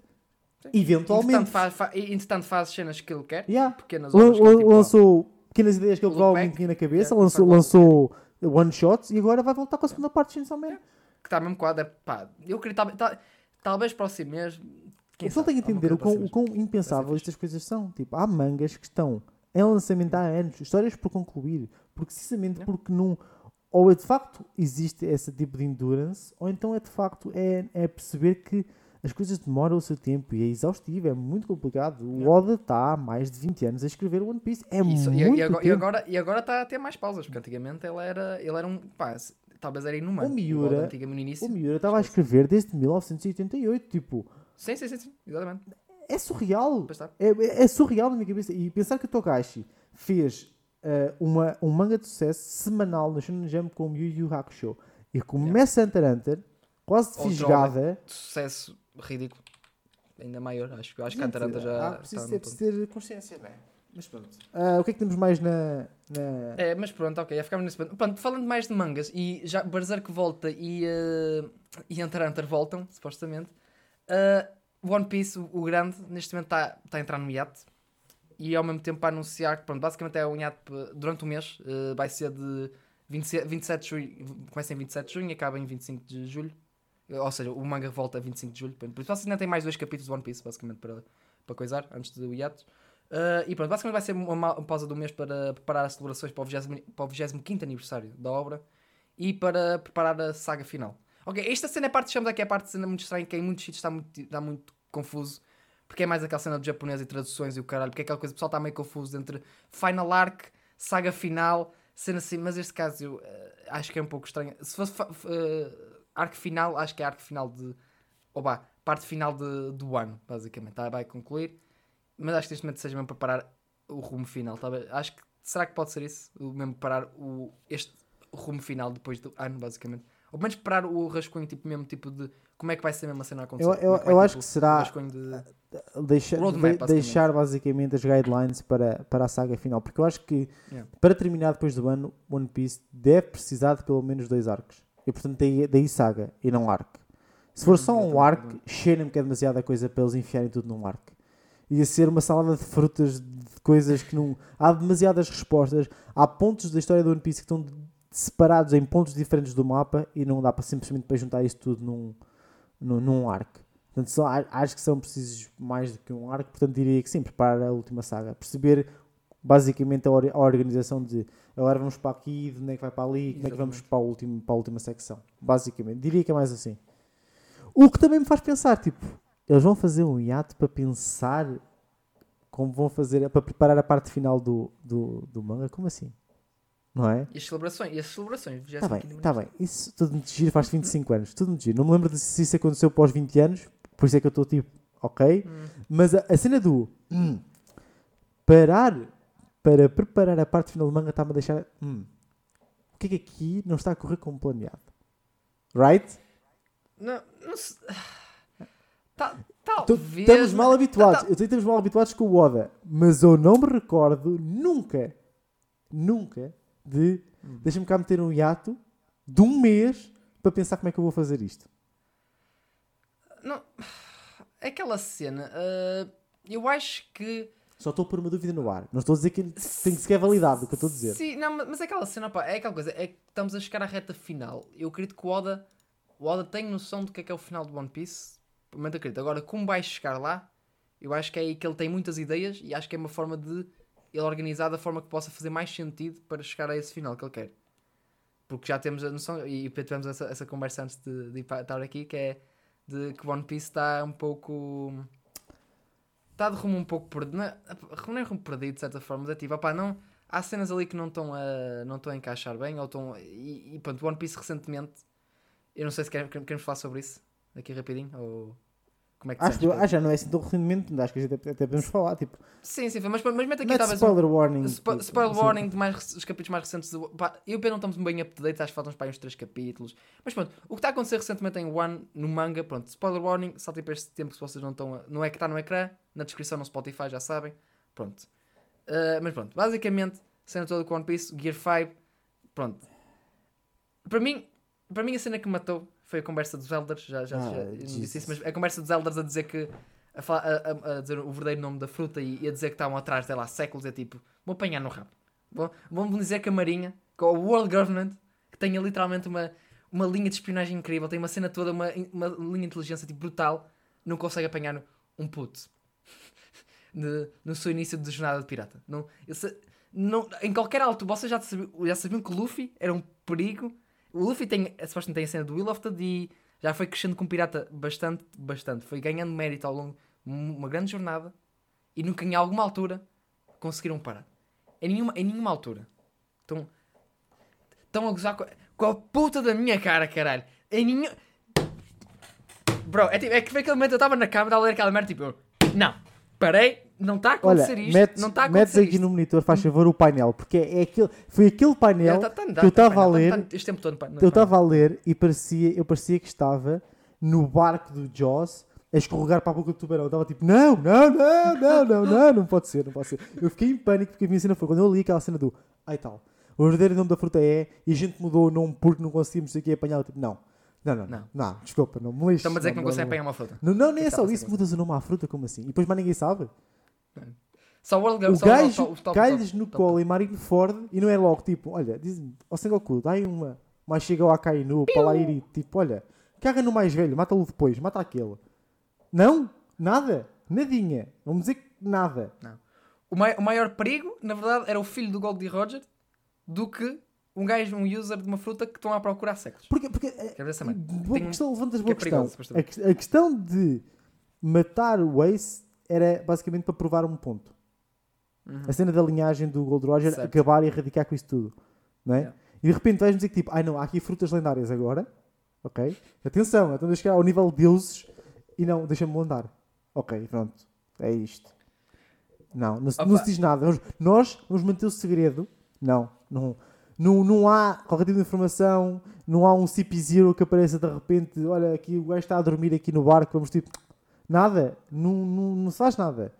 Sim. Eventualmente. Entretanto faz, faz, entretanto faz cenas que ele quer, yeah. pequenas obras, L tipo, Lançou pequenas ideias que ele provavelmente tinha na cabeça, yeah, lançou, lançou one shots e agora vai voltar com a segunda yeah. parte de Chainsaw Man. Yeah. Que está mesmo quadro, pá, eu acredito, tá, talvez para si mesmo. O pessoal tem que entender o quão, o quão impensável estas coisas são. Tipo, há mangas que estão em lançamento há anos, histórias por concluir, precisamente porque não. Ou é de facto existe esse tipo de endurance, ou então é de facto é, é perceber que as coisas demoram o seu tempo e é exaustivo, é muito complicado. O Oda está há mais de 20 anos a escrever One Piece. É Isso, muito e, agora, e agora E agora está a ter mais pausas, porque antigamente ele era, ele era um. Pá, talvez era inumano. O Miura, o Miura estava a escrever desde 1988, tipo. Sim, sim, sim, sim, exatamente é surreal. É, é, é, surreal na minha cabeça. E pensar que o Togashi fez uh, uma, um manga de sucesso semanal no Shonen Jump com o Yu Yu Hakusho e começa yeah. Hunter Hunter, quase fisgada. De sucesso ridículo. Ainda maior, acho. Acho Gente, que Hunter Hunter já. Há, preciso, é preciso ter consciência, não é? Mas pronto. Uh, o que é que temos mais na. na... É, mas pronto, ok, já ficámos nesse ponto. Pronto, falando mais de mangas, e já Berserk volta e, uh, e Hunter Hunter voltam, supostamente. Uh, One Piece, o grande, neste momento está tá a entrar no hiato e ao mesmo tempo para anunciar que, pronto, basicamente é um hiato durante o mês, uh, vai ser de 27, 27 de junho, começa em 27 de junho e acaba em 25 de julho. Ou seja, o manga volta a 25 de julho. Por isso ainda têm mais dois capítulos de One Piece, basicamente, para, para coisar, antes do hiato. Uh, e pronto, basicamente vai ser uma, uma pausa do mês para preparar as celebrações para o, 20, para o 25 aniversário da obra e para preparar a saga final. Ok, esta cena é parte, chamamos aqui a parte de cena muito estranha, que em muitos sítios está muito, está muito confuso, porque é mais aquela cena do japonês e traduções e o caralho, porque é aquela coisa, o pessoal está meio confuso entre Final Arc, saga final, cena assim, mas este caso eu uh, acho que é um pouco estranho. Se fosse uh, arco final, acho que é arco final de. Oba, parte final de, do ano, basicamente. Tá? Vai concluir. Mas acho que neste momento seja mesmo preparar o rumo final. Tá? Acho que. Será que pode ser isso? O mesmo preparar o, este rumo final depois do ano, basicamente. Ou pelo menos preparar o rascunho, tipo, mesmo tipo de como é que vai ser mesmo a cena a acontecer. Eu, eu, é eu acho tipo, que será de... deixa, roadmap, de, deixar basicamente as guidelines para, para a saga final, porque eu acho que yeah. para terminar depois do ano, One Piece deve precisar de pelo menos dois arcos. E portanto daí, daí saga e não arc. Se for só um arc, cheira-me que é demasiada coisa para eles enfiarem tudo num arc. Ia ser uma salada de frutas, de coisas que não. Há demasiadas respostas. Há pontos da história do One Piece que estão separados em pontos diferentes do mapa e não dá para simplesmente para juntar isso tudo num, num, num arc. Portanto, só, acho que são precisos mais do que um arco, portanto diria que sim, preparar a última saga. Perceber basicamente a, or a organização de agora vamos para aqui, de onde é que vai para ali, como é que vamos para a, última, para a última secção. Basicamente, diria que é mais assim. O que também me faz pensar, tipo, eles vão fazer um hiato para pensar como vão fazer, para preparar a parte final do, do, do manga, como assim? Não é? E as celebrações, e as celebrações Está bem, está bem. Isso tudo me giro faz 25 anos, tudo me giro. Não me lembro se isso aconteceu pós 20 anos, por isso é que eu estou tipo, ok? Hum. Mas a, a, cena do hum, parar para preparar a parte final do manga está-me a deixar. Hum, o que é que aqui não está a correr como planeado? Right? Não, não sei. (sighs) Tá, talvez. Estamos mal habituados. Tá, tá. Eu sei que estamos mal habituados com o Oda, mas eu não me recordo nunca, nunca, de. Hum. Deixa-me cá meter um hiato de um mês para pensar como é que eu vou fazer isto. Não. É aquela cena. Uh, eu acho que só estou a pôr uma dúvida no ar. Não estou a dizer que tem que sequer validado o que eu estou a dizer. Sim, não, mas é aquela cena, pá, é aquela coisa, é que estamos a chegar à reta final. Eu acredito que o Oda, o Oda tem noção do que é que é o final do One Piece. Menos acredito. Agora, como vai chegar lá, eu acho que é aí que ele tem muitas ideias e acho que é uma forma de ele organizar da forma que possa fazer mais sentido para chegar a esse final que ele quer. Porque já temos a noção, e tivemos essa, essa conversa antes de, de estar aqui, que é de que One Piece está um pouco está de rumo um pouco perdido. Não é, não é rumo perdido, de certa forma, mas é tipo, opá, não, há cenas ali que não estão a, não estão a encaixar bem, ou estão. E, e pronto, One Piece recentemente, eu não sei se queremos, queremos falar sobre isso aqui rapidinho, ou. Como é que acho, que, ah, já não é assim tão recentemente, acho que a gente até, até podemos falar. Tipo, sim, sim, mas, mas mete aqui talvez. Spoiler um, warning. Spo, tipo, spoiler sim. warning de mais, os capítulos mais recentes. Do, pá, eu e o Pedro não estamos bem up to date, acho que faltam para uns 3 capítulos. Mas pronto, o que está a acontecer recentemente em One, no manga, pronto, spoiler warning, saltem para este tempo se vocês não estão. A, não é que está no ecrã, na descrição no Spotify, já sabem. Pronto. Uh, mas pronto, basicamente, cena toda com One Piece, Gear 5, pronto. Para mim, para mim a cena que me matou foi a conversa dos Elders, já, já, ah, já disse isso, mas a conversa dos Elders a dizer que. A, a, a, dizer o verdadeiro nome da fruta e, e a dizer que estavam atrás dela há séculos, é tipo, vou apanhar no rabo. Vão dizer que a Marinha, com o World Government, que tenha literalmente uma, uma linha de espionagem incrível, tem uma cena toda, uma, uma linha de inteligência tipo, brutal, não consegue apanhar um puto (laughs) de, no seu início de jornada de pirata. Não, esse, não, em qualquer alto, vocês já sabiam, já sabiam que o Luffy era um perigo o Luffy tem, supostamente tem a cena do Will of the D, já foi crescendo como pirata bastante, bastante. Foi ganhando mérito ao longo de uma grande jornada e nunca em alguma altura conseguiram parar. Em nenhuma, em nenhuma altura. Estão, estão a gozar com, com a puta da minha cara, caralho. Em nenhum... Bro, é, tipo, é que foi aquele momento eu estava na cama, a ler aquela merda, tipo, não, parei, não está a acontecer Olha, isto. Metes, não está a metes aqui no monitor, faz favor, o painel, porque é, é aquele, foi aquele painel é, tá, tá, tá, que eu estava a ler. este tempo todo, eu estava a ler e parecia, eu parecia que estava no barco do Jaws a escorregar para a boca do tubarão. Eu estava tipo, não, não, não, não, não, não, não pode ser, não pode ser. Eu fiquei em pânico porque a minha cena foi quando eu li aquela cena do, ai tal, o verdadeiro nome da fruta é, e a gente mudou o nome porque não conseguimos aqui apanhar. Tipo, não. Não, não, não, não, desculpa, não me lixe. Estão a dizer que não, conseguem apanhar uma fruta. Não, não nem é só isso, mudas o nome à fruta, como assim? E depois mais ninguém sabe. Só o World O gajo cai-lhes no colo em Marineford e não é logo tipo, olha, diz-me, ó Sengoku, dá aí uma, mais chega ao Akainu para lá ir e tipo, olha, caga no mais velho, mata-lo depois, mata aquele. Não, nada, nadinha. Vamos dizer que nada. Não. O, mai o maior perigo, na verdade, era o filho do Goldie Roger do que um gajo, um user de uma fruta que estão a procurar séculos. Porque, porque Quer ver essa merda? boa Tem- questão, levantas que é questão. perigoso, a, a questão de matar o Ace era basicamente para provar um ponto. Uhum. A cena da linhagem do Gold Roger Certo. acabar e erradicar com isso tudo. Não é? Yeah. E de repente vais-me dizer que tipo, ai não, há aqui frutas lendárias agora. Ok? Atenção, então deixa chegar ao nível de deuses e não, deixa-me andar. Ok, pronto. É isto. Não, não, se- não se diz nada. Nós, nós vamos manter o segredo. Não, não, não, não há qualquer tipo de informação. Não há um CP0 que apareça de repente. Olha, aqui o gajo está a dormir aqui no barco. Vamos tipo. Nada. Não, não, não se faz nada.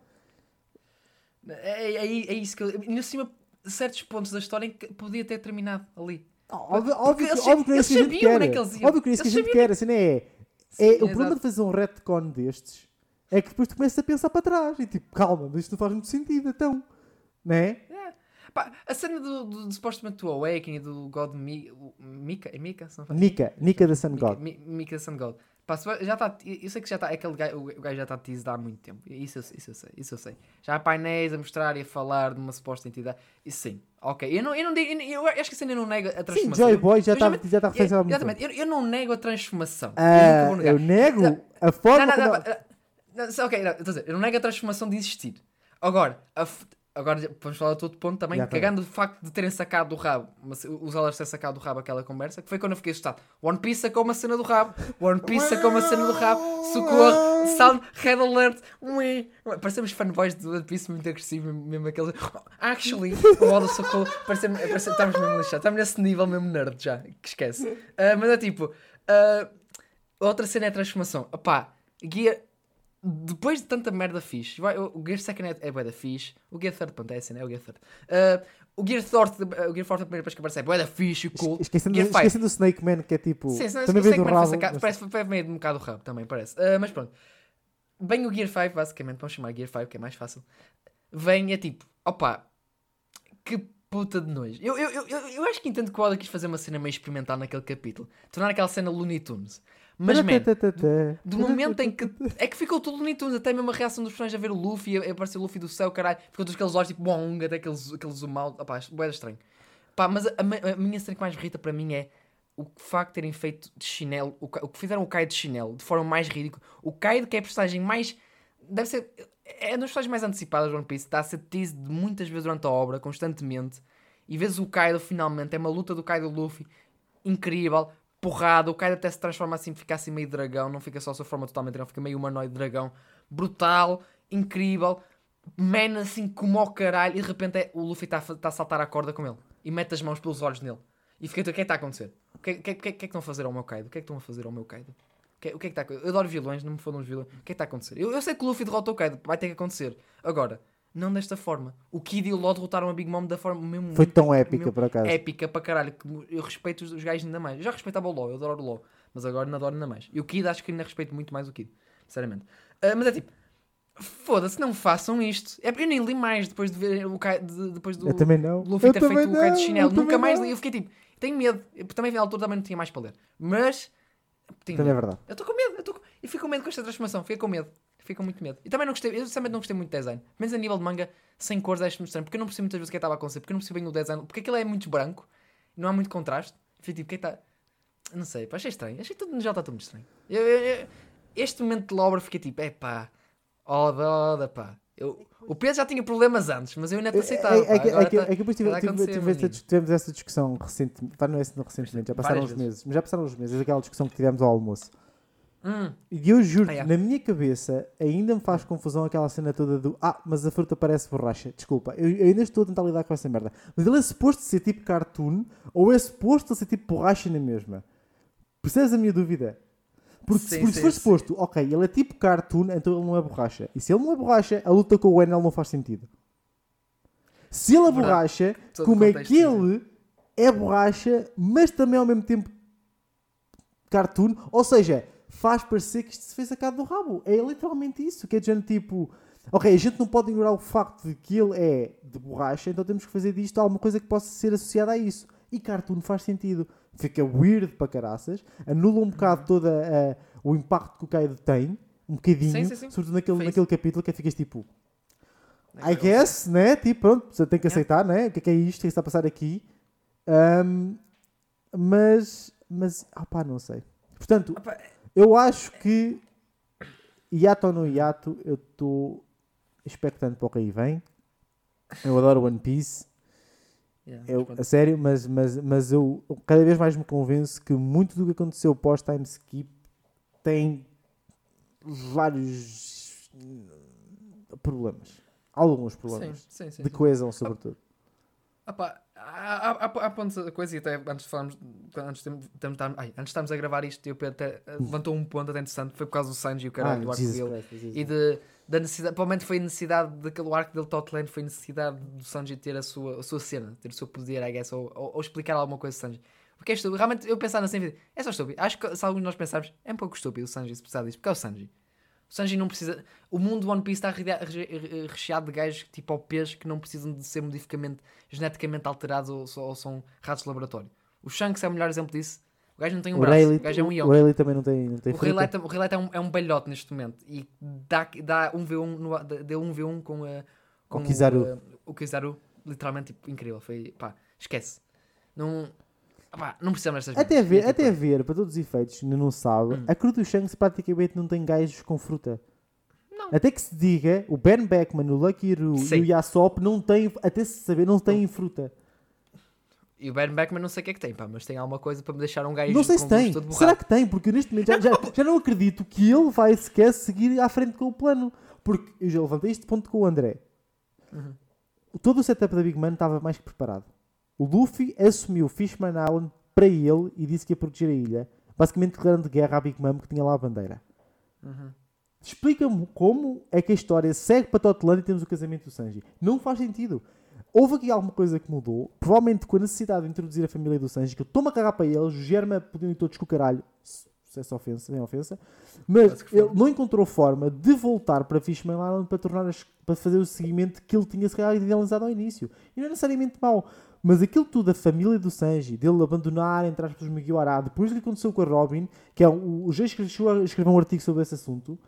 É, é, é isso que eu. Ainda cima, certos pontos da história em que podia ter terminado ali. Óbvio, Porque óbvio, que- eles- óbvio que é isso que a gente quer. é. Óbvio que é isso que a gente quer. Assim, não é? é Sim, o exato. problema de fazer um retcon destes é que depois tu começas a pensar para trás e tipo, calma, mas isto não faz muito sentido, então. Não é? Pá, a cena do, do, do supostamente do Awakening e do God Mi, o- Mika, é Mika? Nika, Nika da Sun Mika, God. Mi- Mika Sun God. Pá, já está, eu sei que já está, aquele gajo, o gajo já está teased há muito tempo. Isso eu, isso eu sei, isso eu sei. Já há painéis a mostrar e a falar de uma suposta entidade. Isso sim, ok. Eu, não, eu, não digo, eu, eu acho que a cena não nega a Sim, transformação. Joy Boy já está já- tá referência há muito. Exatamente, eu, eu não nego a transformação. Negar. eu nego Não, a forma não, não, como... não, não, não, ok, não, estou a dizer, eu não nego a transformação de existir. Agora, a agora vamos falar de outro ponto também, Já, tá cagando o facto de terem sacado do rabo, mas os elas terem sacado do rabo aquela conversa, que foi quando eu fiquei assustado. One Piece sacou uma cena do rabo, One Piece sacou uma cena do rabo, socorro, sound, red alert. Parecemos fanboys do One Piece muito agressivos, mesmo, aqueles. Actually, o Oda sacou, parecemos, parecemos, estamos mesmo lixados, estamos nesse nível mesmo nerd já, que esquece. Ah, mas é tipo, ah, outra cena é a transformação. Opá, guia. Depois de tanta merda fixe, o o Gear Second é, é bué da fixe, o Gear Third, pronto, é assim, né? O Gear Third. Ah, o Gear Fourth, o Gear Fourth, a primeira vez que aparece é bué da fixe, cool. Esquecendo, Gear Five. esquecendo o Snake Man, que é tipo... Sim, sim, também do é rabo. sacado, mas- Parece que foi meio de um bocado o rabo também, parece. Ah, mas pronto. Vem o Gear 5, basicamente, vamos chamar Gear 5, que é mais fácil. Vem e é tipo, opa, que puta de nojo. Eu, eu, eu, eu, eu acho que entendo que o Oda quis fazer uma cena meio experimental naquele capítulo. Tornar aquela cena Looney Tunes. Mas, man, do momento em que. É que ficou tudo Looney Tunes, até mesmo a reação dos personagens a ver o Luffy, a- a aparecer o Luffy do céu, caralho. Ficou todos aqueles olhos tipo bong, até aqueles, aqueles zoom out. Da estranho. Pá, mas a, a- a minha cena que mais irrita para mim é o facto de terem feito de chinelo, o, o que fizeram o Kaido de chinelo, de forma mais ridícula. O Kaido, que é a personagem mais. Deve ser. É uma das personagens mais antecipadas do One Piece, está a ser teased muitas vezes durante a obra, constantemente. E vês o Kaido finalmente, é uma luta do Kaido e Luffy incrível, porrada. O Kaido até se transforma assim, fica assim meio dragão, não fica só a sua forma totalmente dragão, fica meio humanoide dragão. Brutal, incrível, man assim como ao caralho. E de repente é, o Luffy está tá a saltar a corda com ele e mete as mãos pelos olhos nele. E fica, o que é que está a acontecer? O que, que, que, que é que estão a fazer ao meu Kaido? O que é que estão a fazer ao meu Kaido? O que, é- o que é que está a? Eu adoro vilões, não me fodam os vilões. O que é que está a acontecer? Eu, eu sei que o Luffy derrota o Kaido, vai ter que acontecer. Agora, não desta forma. O Kid e o Law derrotaram a Big Mom da forma mesmo Foi tão épica, por acaso. épica para caralho. Que eu respeito os, os gajos ainda mais. Eu já respeitava o LoL, eu adoro o LoL. Mas agora não adoro ainda mais. E o Kid acho que ainda respeito muito mais o Kid. Sinceramente. Ah, mas é tipo. Foda-se, não façam isto. É, eu nem li mais depois de ver o Kai, de- depois do Eu também não. Luffy Eu ter também feito o Kai de não, chinelo. eu Nunca mais não. li. Eu fiquei tipo, tenho medo. Eu também na altura também não tinha mais para ler. Mas. Tenho Também é medo. verdade. Eu estou com medo. Eu, tô eu fico com medo com esta transformação. Fico com medo. Fico com muito medo. E também não gostei. Eu sinceramente não gostei muito do design. Menos a nível de manga, sem cores, acho-me estranho. Porque eu não percebo muitas vezes o que é que estava a acontecer. Porque eu não percebo bem o design. Porque aquilo é muito branco. Não há muito contraste. Fico tipo, o que é que está. Não sei, pá, achei estranho. Achei tudo no geral está tudo muito estranho. Eu- eu- eu- Este momento de obra fiquei tipo, é pá, oda, oda, pá. Eu, o Pedro já tinha problemas antes, mas eu ainda te aceitava. É, é, pá. que- é, que, tá- é que depois tive, tá tive- tive esta tivemos essa discussão recentemente, pá, não é assim recentemente, já passaram uns meses, mas já passaram uns meses, aquela discussão que tivemos ao almoço. Hum, E eu juro, Ah, na minha cabeça ainda me faz confusão aquela cena toda do Ah, mas a fruta parece borracha. Desculpa, eu, eu ainda estou a tentar lidar com essa merda. Mas ele é suposto ser tipo cartoon ou é suposto ser tipo borracha na mesma? Percebes a minha dúvida? Porque, se- Sim, porque se sim, for sim. suposto, ok, ele é tipo cartoon, então ele não é borracha. E se ele não é borracha, a luta com o Enel não faz sentido. Se ele é borracha, Todo como é que ele é borracha, mas também ao mesmo tempo cartoon? Ou seja, faz parecer que isto se fez sacado do rabo. É literalmente isso. Que é de tipo, ok, a gente não pode ignorar o facto de que ele é de borracha, então temos que fazer disto alguma coisa que possa ser associada a isso. E cartoon faz sentido. Fica weird para caraças, anula um bocado todo o impacto que o Kaido tem, um bocadinho, Sim, sim, sim. sobretudo naquele, Foi naquele capítulo que ficas tipo, É I guess, né? Tipo, pronto, você tem que aceitar, né? O que é, que é isto? O que está a passar aqui? Ahm, mas, mas, ah pá, não sei. Portanto, Opa, eu acho que hiato ou não hiato, eu estou expectante para o que aí vem. Eu adoro One Piece, yeah, eu, a sério, mas, mas, mas eu cada vez mais me convenço que muito do que aconteceu pós-time skip tem vários problemas. Alguns problemas. Sim, sim, sim. De coesão, sobretudo. Ah pá, há, há, há, pontos da coisa e até antes de falarmos, antes de, de, ai, antes de estarmos a gravar isto, eu até eh, levantou um ponto até interessante, foi por causa do Sanji e o caralho, do arco Ah, dele. E de, da necessidade, provavelmente foi a necessidade daquele arco dele Totland, foi a necessidade do Sanji ter a sua, a sua cena, ter o seu poder, I guess, ou, ou, ou explicar alguma coisa do Sanji. Porque é estúpido, realmente eu pensar assim, é só estúpido. Acho que se alguns de nós pensarmos, é um pouco estúpido o Sanji se precisar disso, porque é o Sanji. O Sanji não precisa. O mundo do One Piece está recheado de gajos tipo OPs que não precisam de ser modificamente, geneticamente alterados ou, ou são ratos de laboratório. O Shanks é o melhor exemplo disso. O gajo não tem um O braço, Rayleigh, o gajo é um o Yonk. Rayleigh também não tem, não tem O. Rayleigh, tam- o Rayleigh é, um, é um balhote neste momento e dá, dá um V1 no, deu um V1 com, a com O Kizaru. eh, o Kizaru, literalmente tipo, incrível. Foi pá, esquece. Não, não precisamos destas Até merdas. ver, E, tipo, até ver, para todos os efeitos, ainda não sabe, Hum. a Cru do Shanks praticamente não tem gajos com fruta. Não. Até que se diga, o Ben Beckman, o Lucky Roo e o Yasop não têm, até se saber, não têm fruta. E o Ben Beckman não sei o que é que tem, pá, mas tem alguma coisa para me deixar um gajo Não sei se tem. Será que tem? Porque neste momento já, já, já não acredito que ele vai sequer seguir à frente com o plano. Porque eu já levantei este ponto com o André. Uhum. Todo o setup da Big Man estava mais que preparado. O Luffy assumiu Fishman Island para ele e disse que ia proteger a ilha. Basicamente declarando guerra à Big Mom que tinha lá a bandeira. Uhum. Explica-me como é que a história segue para Totland e temos o casamento do Sanji. Não faz sentido. Houve aqui alguma coisa que mudou, provavelmente com a necessidade de introduzir a família do Sanji, que eu estou-me a cagar para eles, o Germa podiam ir todos com o caralho, essa ofensa, sem ofensa, mas Parece que foi. ele não encontrou forma de voltar para Fishman Island para, tornar as- para fazer o seguimento que ele tinha se calhar idealizado ao início. E não é necessariamente mau, mas aquilo tudo da família do Sanji, dele abandonar, entre aspas, Mugiwara, depois do que aconteceu com a Robin, que é o, o Jay escrever um artigo sobre esse assunto,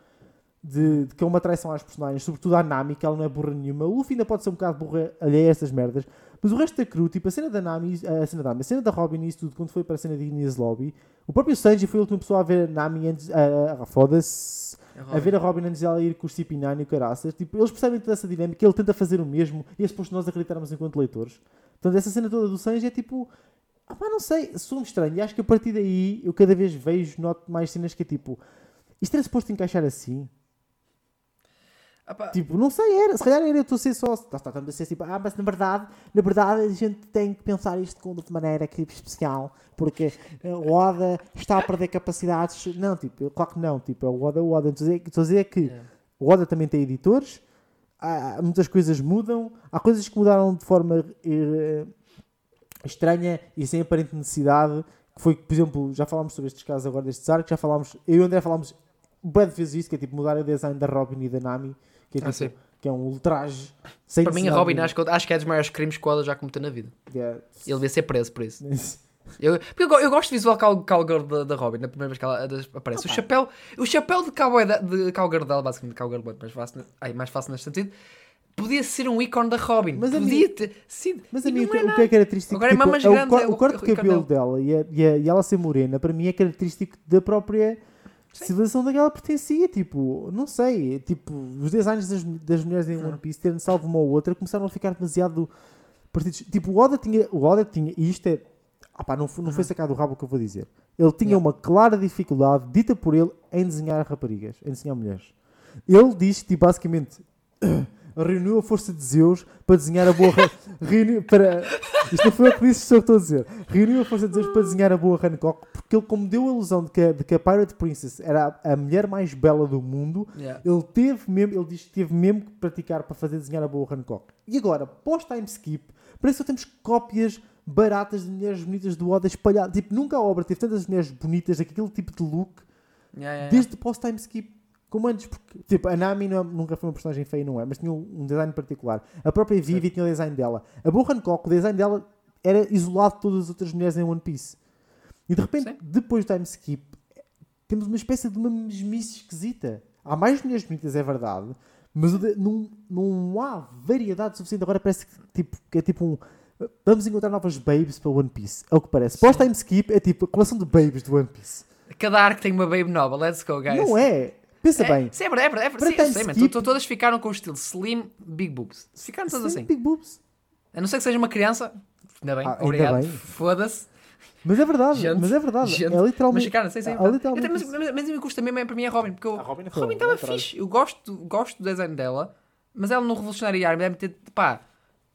de, de que é uma traição às personagens, sobretudo à Nami, que ela não é burra nenhuma. O Luffy ainda pode ser um bocado burra alheia a essas merdas, mas o resto da crew, tipo a cena da Nami, a cena da Nami, a cena da Robin e isso tudo, quando foi para a cena de Ignis Lobby, o próprio Sanji foi a última pessoa a ver a Nami antes, a, a, foda-se, a ver a Robin antes dela ir com o CP9 e o caraças. Tipo, eles percebem toda essa dinâmica, ele tenta fazer o mesmo e é suposto nós acreditarmos enquanto leitores. Portanto, essa cena toda do Sanji é tipo. Ah pá, não sei, sou-me estranho. E acho que a partir daí eu cada vez vejo, noto mais cenas que é tipo. Isto era suposto encaixar assim? Ah, pá, Tipo, não sei, era. Se calhar era eu estou a ser só. Está, estamos a ser tipo, ah, mas na verdade, na verdade a gente tem que pensar isto de maneira que especial, porque o Oda está a perder capacidades. Não, tipo, eu- claro que não. Tipo, é o Oda, o Oda. Estou a dizer, estou a dizer que é. o Oda também tem editores, há, muitas coisas mudam, há coisas que mudaram de forma eh, estranha e sem aparente necessidade. Que foi, por exemplo, já falámos sobre estes casos agora destes arcos, já falámos, eu e o André falámos, o Brad fez isso, que é tipo mudar o design da Robin e da Nami, que é, Ah, tipo, que é um ultraje. Para mim, a Robin acho que, acho que é dos maiores crimes que o Oda já cometeu na vida. Yeah. Ele devia ser preso por isso. (laughs) Eu, porque eu, eu gosto do visual cow, cowgirl da, da Robin, na primeira vez que ela aparece. O Opa. chapéu, o chapéu de cowboy da, de cowgirl dela, basicamente cowgirl boy, mais fácil, ai, mais fácil neste sentido, podia ser um ícone da Robin. Mas a podia mim- ter sido. Mas a o que, é o nada. que é característico Agora é tipo, é o, grandes, cor- é o o- corte o de cabelo cabelo. dela e, a- e, a- e ela ser morena, para mim é característico da própria civilização da que ela pertencia. Tipo, não sei, tipo, os designs das, das mulheres em One Piece, terem salvo uma ou outra, começaram a ficar demasiado partidos. Tipo, o Oda tinha, o Oda tinha, e isto é, ah pá, não, foi- não foi sacado do rabo o que eu vou dizer. Ele tinha Yeah. uma clara dificuldade, dita por ele, em desenhar raparigas, em desenhar mulheres. Ele diz tipo, basicamente, (clears throat) reuniu a força de Zeus para desenhar a boa. (laughs) reuniu, para, isto não foi eu que disse, estou a dizer. Reuniu a força de Zeus para desenhar a boa Hancock, porque ele, como deu a ilusão de que, a- de que a Pirate Princess era a, a mulher mais bela do mundo, Yeah. ele teve mesmo, ele diz que teve mesmo que praticar para fazer desenhar a boa Hancock. E agora, pós-time skip, parece que só temos cópias baratas de mulheres bonitas do Oda espalhadas. Tipo, nunca a obra teve tantas mulheres bonitas, aquele tipo de look, Yeah, yeah, yeah. desde pós-time skip. Como antes, porque, tipo, a Nami é- nunca foi uma personagem feia, não é? Mas tinha um, design particular. A própria Vivi tinha o design dela. A Bo Hancock, o design dela era isolado de todas as outras mulheres em One Piece. E de repente, Sim. depois do time skip, temos uma espécie de uma mesmice esquisita. Há mais mulheres bonitas, é verdade, mas não, não há variedade suficiente. Agora parece que, tipo, que é tipo um. Vamos encontrar novas babes para One Piece. É o que parece. Pós-time skip é tipo a coleção de babes do One Piece. Cada arco tem uma babe nova. Let's go, guys. Não é? Pensa É, bem. sim, é verdade, é verdade. é Para verdade. Sim, sei, man. skip- To- to- Todas ficaram com o estilo slim, big boobs. Ficaram todas Sim, assim. Big boobs. A não ser que seja uma criança. Ainda bem, Ah, obrigado. bem. Foda-se. Mas é verdade. Gente, mas é verdade. gente. É literalmente. Mas ficaram, sim, sim. é Mas, literalmente mas, mas, mas me custa mesmo é para mim a Robin. Porque eu, A Robin a foi Robin estava fixe. Eu gosto, gosto do design dela. Mas ela no Revolutionário Army deve ter. Pá,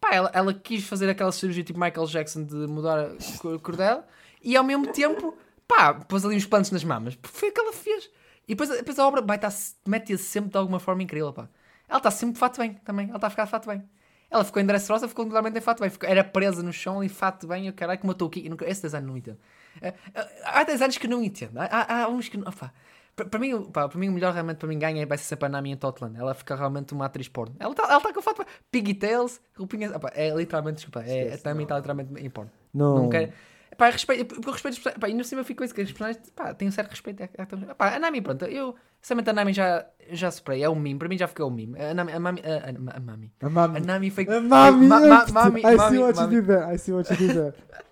pá ela, ela quis fazer aquela cirurgia tipo Michael Jackson de mudar a (laughs) cor, cor dela. E ao mesmo tempo, pá, pôs ali uns plantos nas mamas. Foi o que ela fez. E depois, depois a obra vai estar, mete-a sempre de alguma forma incrível, pá. Ela está sempre de fato bem também. Ela está a ficar de fato bem. Ela ficou em Dressrosa, ficou totalmente em fato bem. Ficou- era presa no chão e fato bem. Caralho, matou o Kiki. Eu nunca- Esse design não entendo. É, é, Há designs que não entendo. Há, há, uns que. não- Opa, para, mim, pá, para mim, o melhor realmente para mim ganha vai ser sempre a Nami em Totland. Ela fica realmente uma atriz porno. Ela está ela tá com fato. Pigtails, roupinhas. opa, é literalmente, desculpa. É, Esquece, a Nami está literalmente em porno. Não. Não quero. Pá, eu respeito, porque eu respeito os personagens. Pá, e no cima fico com isso que os personagens. Pá, tenho um certo respeito. É, é, pá, a Nami, pronto. Eu. Sinceramente, a Nami já, já superei. É um meme. Para mim já ficou um meme. A Nami. A, Mami, a, a, a Mami. A Mami. A Nami foi. A Mami. Ma- mami, I see mami, what you did there. I see what you did there. (laughs)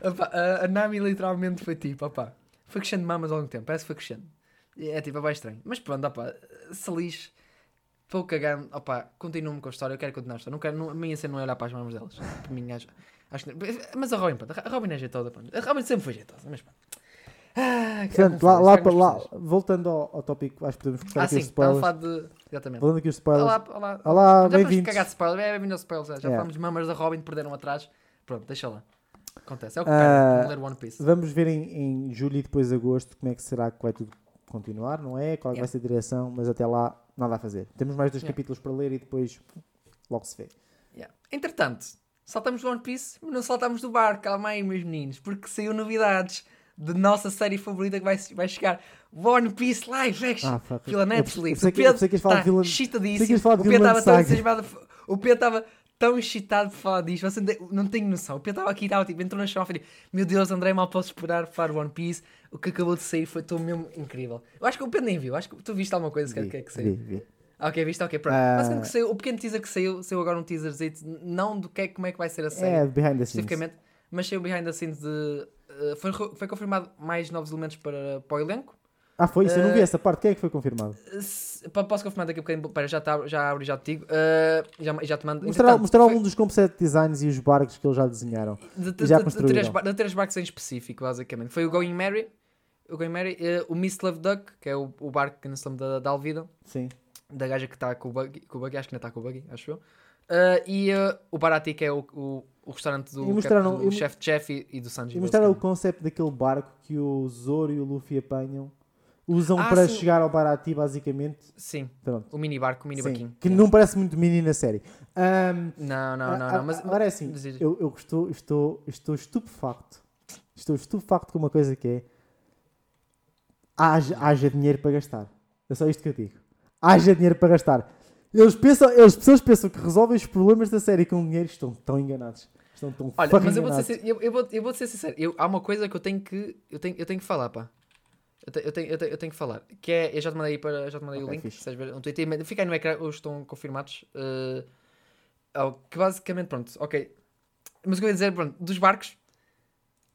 A, a Nami literalmente foi tipo, opá, foi crescendo mamas ao longo tempo, parece que foi crescendo. É tipo, é bem estranho. Mas pronto, opá, se lixe, estou cagando, opá, continuo-me com a história, eu quero continuar a história. Não quero, não, a minha cena não é olhar para as mamas delas. Para mim, acho, acho que, mas a Robin, pronto, a Robin é jeitosa, pronto. A Robin sempre foi jeitosa, mas pronto. Ah, que Portanto, lá, foi, lá, para lá, voltando ao, ao tópico, acho que podemos cortar Ah, aqui sim, os spoilers. falar de. Exatamente. Falando aqui os spoilers. Olá, olá. Olá, já bem-vindos. cagar de spoiler, é bem-vindo ao spoiler, já, já É. falamos de mamas da Robin, perderam atrás. Pronto, deixa lá. Acontece, é o que perde, ler One Piece. Vamos ver em, em julho e depois de agosto como é que será que vai tudo continuar, não é? Qual é Yeah. vai ser a direção, mas até lá nada a fazer. Temos mais dois Yeah. capítulos para ler e depois logo se vê. Yeah. Entretanto, saltamos do One Piece, mas não saltamos do barco, calma aí, meus meninos, porque saiu novidades de nossa série favorita que vai, vai chegar. One Piece Live Action Ah, Eu Netflix. O Pedro está que excitadíssimo. O Pedro estava tão entusiasmado. O Pedro estava tão excitado por falar disto. Você não tem- não tem noção. O Pedro estava aqui, estava tipo, entrou na chamada e falei: Meu Deus, André, mal posso esperar para One Piece. O que acabou de sair foi tão mesmo incrível. Eu acho que o Pedro nem viu. Acho que tu viste alguma coisa Vi, que é que saiu. vi, vi. Ok, viste? Ok, pronto. Basicamente que saiu, o pequeno teaser que saiu, saiu agora um teaser não do que é, como é que vai ser a série É, behind the scenes. especificamente, mas saiu behind the scenes de. eh, foi, foi confirmado mais novos elementos para, para o elenco. Ah, foi isso? Eu não vi Eh, essa parte. Quem é que foi confirmado? Se- posso confirmar daqui a bocadinho? Pera, já, tá, já abro e já te digo. Eh, já, já te mando. Mostrar, mostrar foi- algum dos concept designs e os barcos que eles já desenharam. de, de, já de- três, de três barcos em específico, basicamente. Foi o Going Mary, o Going Mary, eh, o Miss Love Duck, que é o, o barco que nós estamos da, da Alvida. Sim. Da gaja que está com o buggy, com o buggy, acho que ainda está com o buggy, acho eu. Uh, e uh, o Barati, que é o, o, o restaurante do, E mostraram- do e- chef Jeff e, e do Sanji. E mostraram o basicamente. concept daquele barco que o Zoro e o Luffy apanham. Usam Ah, para sim. chegar ao Barati, basicamente. Sim, Pronto. o mini barco, o mini Sim, barquinho. que não parece muito mini na série. Ahm, Não, não, não, não. Mas, agora é assim, diz. eu, eu estou, estou, estou estupefacto. Estou estupefacto com uma coisa que é haja, haja dinheiro para gastar. É só isto que eu digo. Haja dinheiro para gastar. Eles pensam, as pessoas pensam que resolvem os problemas da série com dinheiro estão tão enganados. Estão tão Olha, mas eu vou, ser, eu, eu vou, eu vou ser sincero. Eu, há uma coisa que eu tenho que, eu tenho, eu tenho que falar, pá. Eu, te- eu tenho, eu, tenho, eu tenho que falar. Que é, eu já te mandei, para, já te mandei o Ok, link. fixe. Se verem, um Twitter, fica aí no ecrã, hoje estão confirmados. Uh, oh, que basicamente, pronto, ok. Mas o que eu ia dizer, pronto, dos barcos,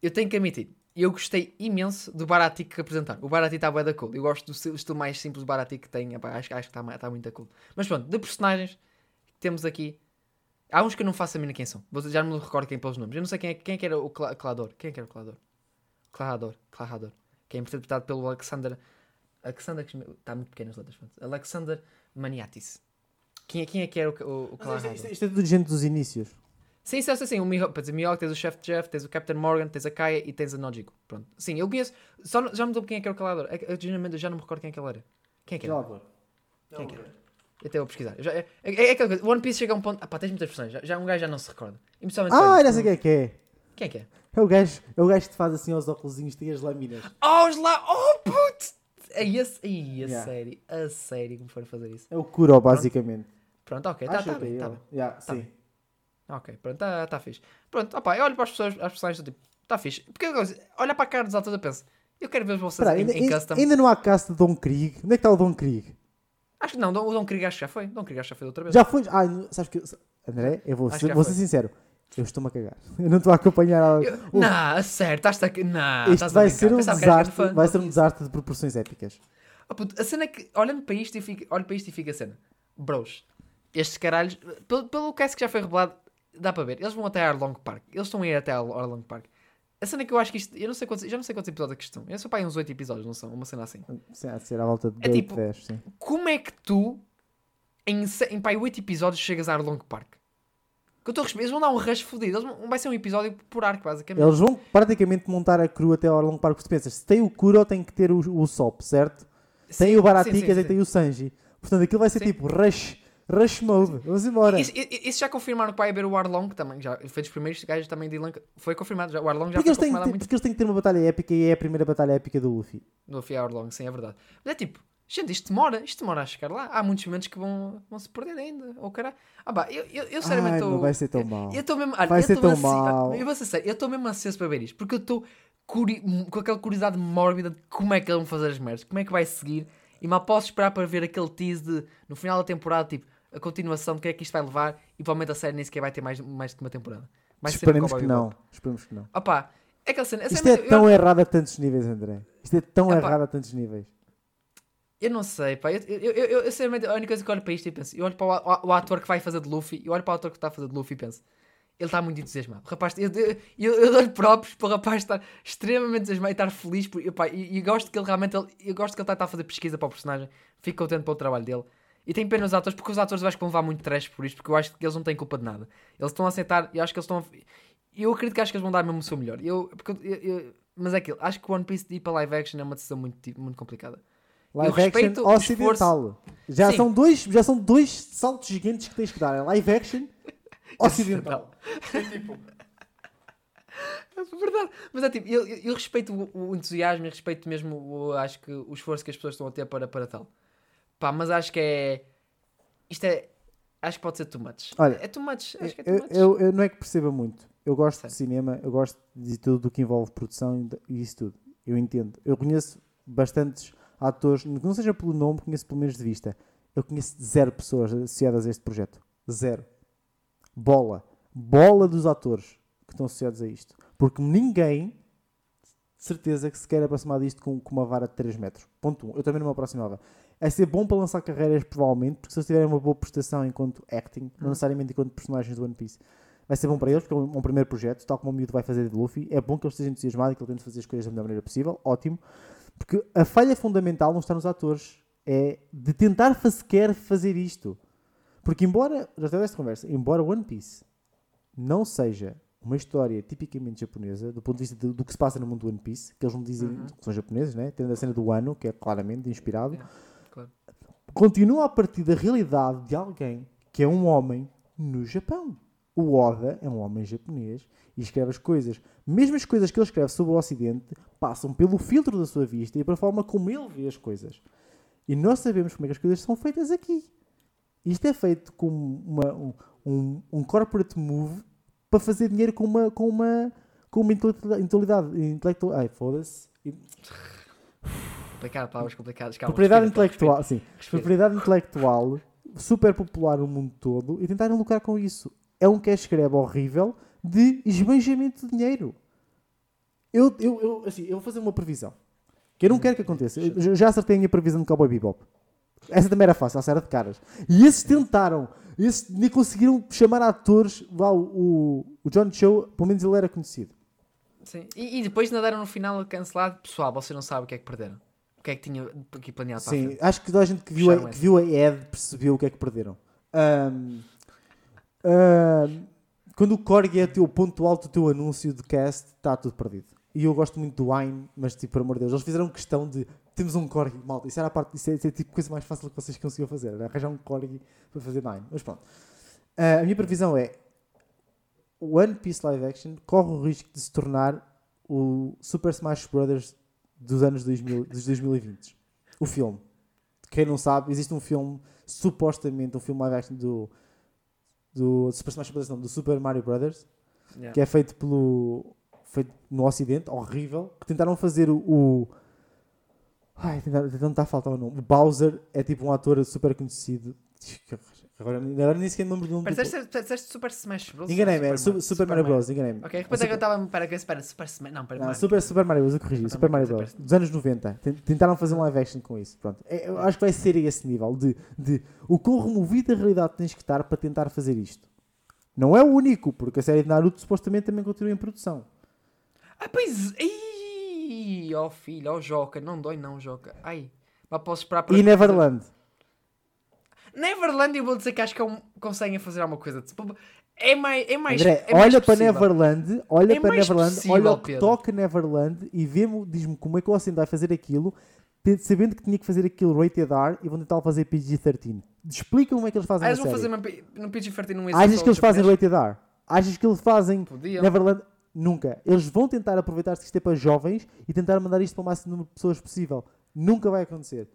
eu tenho que admitir, eu gostei imenso do Barati que apresentaram. O Barati está bué da cool. Eu gosto do estilo, mais simples do Barati que tem. Epá, acho, acho que está tá muito cool. Mas pronto, de personagens temos aqui. Há uns que eu não faço a mínima quem são. Vou- Já não me recordo quem pelos nomes. Eu não sei quem é, quem é que era o Cla- Clador. Quem é que era o Clador? Clarador. Clarador. Que é interpretado pelo Alexander. Alexander. Está muito pequenas letras. pronto. Alexander Maniatis. Quem é, quem é que era o, o, o Mas Clarador? Isto, isto é tudo gente dos inícios. Sim, sim, sim, sim. O Mihawk, para dizer, Mihawk, tens o Chef Jeff, tens o Captain Morgan, tens a Kaya e tens a Nojiko. Pronto. Sim, eu conheço. Só, não- já me dou quem é que era o calador. É eu, eu já não me recordo quem é que ele era. Quem é que era? Quem é que era? Eu até vou pesquisar. Já, é, é, é aquela coisa. One Piece chega a um ponto. Ah, pá, tens muitas versões. Já, já um gajo já não se recorda. E Ah, já sei quem é que é. Quem é que é? É o gajo, é o gajo que te faz assim aos óculos, tem as lâminas. Oh, os lá. Oh, puto! É esse, aí, a Yeah. sério, a sério que me foram fazer isso. É o Kuro, basicamente. Pronto, ok, tá, Acho tá que é bem, tá bem. Yeah, Tá sim. bem. Ok, pronto, tá, tá fixe. Pronto, opá, eu olho para as pessoas, as pessoas tipo, tá fixe. Porque eu olha para a cara dos atores e penso, eu quero ver vocês Espera, em, ainda, em ainda- custom. ainda não há cast de Don Krieg. Onde é que está o Don Krieg? Acho que não, o Dom Krieg acho que já foi. Dom Krieg acho que já foi outra vez. Já foi. Ah, sabes que. André, eu vou, Acho ser, que vou ser sincero. Eu estou-me a cagar. (laughs) Eu não estou a acompanhar. A... Eu- o- Não, sério, estás a... Não, Isto vai ser um que desastre. Vai ser um desastre de proporções épicas. Oh, puto, a cena é que, olhando para isto, e fica, olho para isto e fica a cena. Bros, estes caralhos, pelo, pelo cast que já foi revelado, dá para ver. Eles vão até Arlong Park. Eles estão a ir até Arlong Park. A cena que eu acho que isto, eu não sei quantos, já não sei quantos episódios é que estão. Eu sou para aí uns 8 episódios, não são? Uma cena assim. Sim, de ser à volta de É 8, tipo- 10, sim. Como é que tu, em, em pai 8 episódios, chegas a Arlong Park? Que eu estou a eles vão dar um rush fodido. Vão- vai ser um episódio por arco, basicamente. Eles vão praticamente montar a crew até ao Orlong Park. Porque tu pensas, se tem o Kuro, tem que ter o, o Sop, certo? Tem Sim, o sim, Baraticas e tem o Sanji. Portanto, aquilo vai ser Sim. tipo rush, rush mode. Vamos embora. Isso, isso- já confirmaram que vai haver o Arlong também. Já foi dos primeiros gajos também de Lanka. Foi confirmado. Já, o Arlong já Porque foi têm confirmado ter, muito porque eles têm que ter uma batalha épica e é a primeira batalha épica do Luffy. No Fia Arlong, sim, é verdade. Mas é tipo, gente, isto demora, isto demora a chegar lá. Há muitos momentos que vão, vão se perder ainda. Ou caralho. Ah, pá, eu, eu, eu sinceramente estou. não vai ser tão mal. Eu estou mesmo. olha, Vai ser tão ansi- mal. Eu vou ser sério, eu estou mesmo ansioso para ver isto. Porque eu estou curi- com aquela curiosidade mórbida de como é que eles vão fazer as merdas, como é que vai seguir. E mal posso esperar para ver aquele tease de no final da temporada, tipo, a continuação de que é que isto vai levar. E provavelmente a série nem sequer vai ter mais, mais que uma temporada. Um Esperemos que não. Esperemos que não. Pá, é aquela cena. Isto é eu- tão errado a tantos níveis, André. Isto é tão Epá. errado a tantos níveis. Eu não sei, pá. Eu, eu, eu, eu, eu, sinceramente, a única coisa que eu olho para isto e penso, eu olho para o, o- o ator que vai fazer de Luffy, eu olho para o ator que está a fazer de Luffy e penso, ele está muito entusiasmado. O rapaz, eu, eu, eu, eu dou-lhe próprios para o rapaz estar extremamente entusiasmado e estar feliz. Por, epá, e, e gosto que ele realmente, ele- eu gosto que ele está a fazer pesquisa para o personagem, fico contente pelo trabalho dele. E tenho pena dos atores, porque os atores eu acho que vão levar muito trash por isto, porque eu acho que eles não têm culpa de nada. Eles estão a aceitar, e acho que eles estão a, Eu acredito que acho que eles vão dar mesmo o seu melhor. Eu, porque eu- eu- mas é aquilo, acho que o One Piece de ir para live action é uma decisão muito, muito complicada. Live action o ocidental. Já Sim. são, dois, já são dois saltos gigantes que tens que dar. É live action (laughs) ocidental. (laughs) É verdade. Mas é tipo, eu, eu- eu respeito o, o entusiasmo e respeito mesmo o, acho que o esforço que as pessoas estão a ter para, para tal. Pá, mas acho que é. Isto é. Acho que pode ser too much. Olha, é too much. Acho que é too Eu, much. eu, eu não é que perceba muito. Eu gosto de cinema, eu gosto de tudo o que envolve produção e e isso tudo. Eu entendo. Eu conheço bastantes atores, não seja pelo nome, conheço pelo menos de vista. Eu conheço zero pessoas associadas a este projeto. Zero. Bola. Bola dos atores que estão associados a isto. Porque ninguém, de certeza, que se quer aproximar disto com, com uma vara de 3 metros. Ponto 1. Um. Eu também não me aproximava. É ser bom para lançar carreiras, provavelmente, porque se eles tiverem uma boa prestação enquanto acting, não necessariamente enquanto personagens do One Piece, vai ser bom para eles, porque é um, um primeiro projeto, tal como o miúdo vai fazer de Luffy. É bom que ele esteja entusiasmado e que ele tente fazer as coisas da melhor maneira possível. Ótimo. Porque a falha fundamental não está nos atores. É de tentar sequer fazer isto. Porque embora, já tive esta conversa, embora One Piece não seja uma história tipicamente japonesa, do ponto de vista do, do que se passa no mundo do One Piece, que eles não dizem Uhum. que são japoneses, né? tendo a cena do ano, que é claramente inspirado, Yeah, continua a partir da realidade de alguém que é um homem no Japão. O Oda é um homem japonês e escreve as coisas. Mesmo as coisas que ele escreve sobre o Ocidente passam pelo filtro da sua vista e pela forma como ele vê as coisas. E nós sabemos como é que as coisas são feitas aqui. Isto é feito com uma- um, um, um corporate move para fazer dinheiro com uma, com uma, com uma intelectualidade. intelectual ai, foda-se. Complicado, palavras complicadas. Calma, Propriedade respira, intelectual, sim. (laughs) respira. Propriedade intelectual super popular no mundo todo e tentarem lucrar com isso. É um cash grab horrível de esbanjamento de dinheiro. Eu, eu, eu, assim, eu vou fazer uma previsão. Que eu não quero que aconteça. Eu já- acertei a minha previsão de Cowboy Bebop. Essa também era fácil, essa era de caras. E esses tentaram. Esses nem conseguiram chamar atores. Lá, o, o, o John Cho, pelo menos ele era conhecido. Sim. E, e depois nadaram no final cancelado. Pessoal, você não sabe o que é que perderam. O que é que tinha aqui planeado para Sim, acho que toda a gente que viu, a, que viu a Ed percebeu o que é que perderam. Ahm, quando o Korg é o ponto alto do teu anúncio de cast, está tudo perdido. E eu gosto muito do Wine, mas tipo, por amor de Deus, eles fizeram questão de temos um Korg, malta. Isso era a parte, isso é, isso é tipo coisa mais fácil que vocês conseguiam fazer, era arranjar um Korg para fazer Nine. Mas pronto. Ah, a minha previsão é o One Piece Live Action corre o risco de se tornar o Super Smash Brothers dos anos 2000, dos 2020. o filme. Quem não sabe, existe um filme, supostamente, um filme live action do, do Super Smash Bros. Não, do Super Mario Brothers, Yeah. que é feito pelo feito no Ocidente, horrível, que tentaram fazer o, o ai, tentaram, tentaram está a faltar o nome. O Bowser é tipo um ator super conhecido. Agora, agora nem sequer nome. Espera, do- disseste- disseste Super Smash Bros? Enganei-me, é Super Super, Mario Bros. Enganei-me. Ok, depois É que eu Super- estava. Espera, que- espera, Super Smash. Não, espera, Não, Mario. Super, Super Mario Bros. Eu corrigi. Super Mario Bros. Dos anos 90. Ten- Tentaram fazer um live action com isso. Pronto. É, Eu acho que vai ser a esse nível de, de o quão removido da realidade tens que estar para tentar fazer isto. Não é o único, porque a série de Naruto supostamente também continua em produção. Ah, pois. Ai, ó filho, ó Joca. Não dói, não, Joca. Ai. Mas posso esperar para. E Neverland. Neverland, eu vou dizer que acho que é um- conseguem fazer alguma coisa. Tipo, É mais. É mais André, é mais olha para possível. Neverland, olha É para Neverland, possível, olha o que Pedro. toca Neverland e vê-me, diz-me como é que o Ocidente vai fazer aquilo, sabendo que tinha que fazer aquilo rated R e vão tentar fazer PG-13. Explica como é que eles fazem Ah, a eles vão fazer uma, no PG-13 um Achas que eles fazem rated R? Achas que eles fazem Podiam. Neverland? Nunca. Eles vão tentar aproveitar-se que isto é para jovens e tentar mandar isto para o máximo número de pessoas possível. Nunca vai acontecer.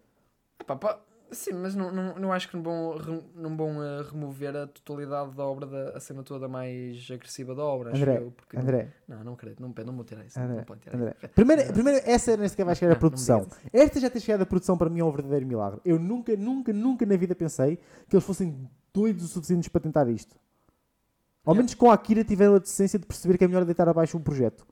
Pá, pá, sim, mas não, não, não acho que não vão, não vão eh, remover a totalidade da obra, da, a cena toda mais agressiva da obra. Acho André, eu, porque não- André, Não, não acredito, não, não vou tirar isso. André, não pode tirar André. isso. Primeiro, primeiro, essa nem sequer vai chegar à Não, não produção. Esta já ter chegado à produção para mim é um verdadeiro milagre. Eu nunca, nunca, nunca na vida pensei que eles fossem doidos o suficientes para tentar isto. Ao Yeah. menos com a Akira tiveram a decência de perceber que é melhor deitar abaixo um projeto.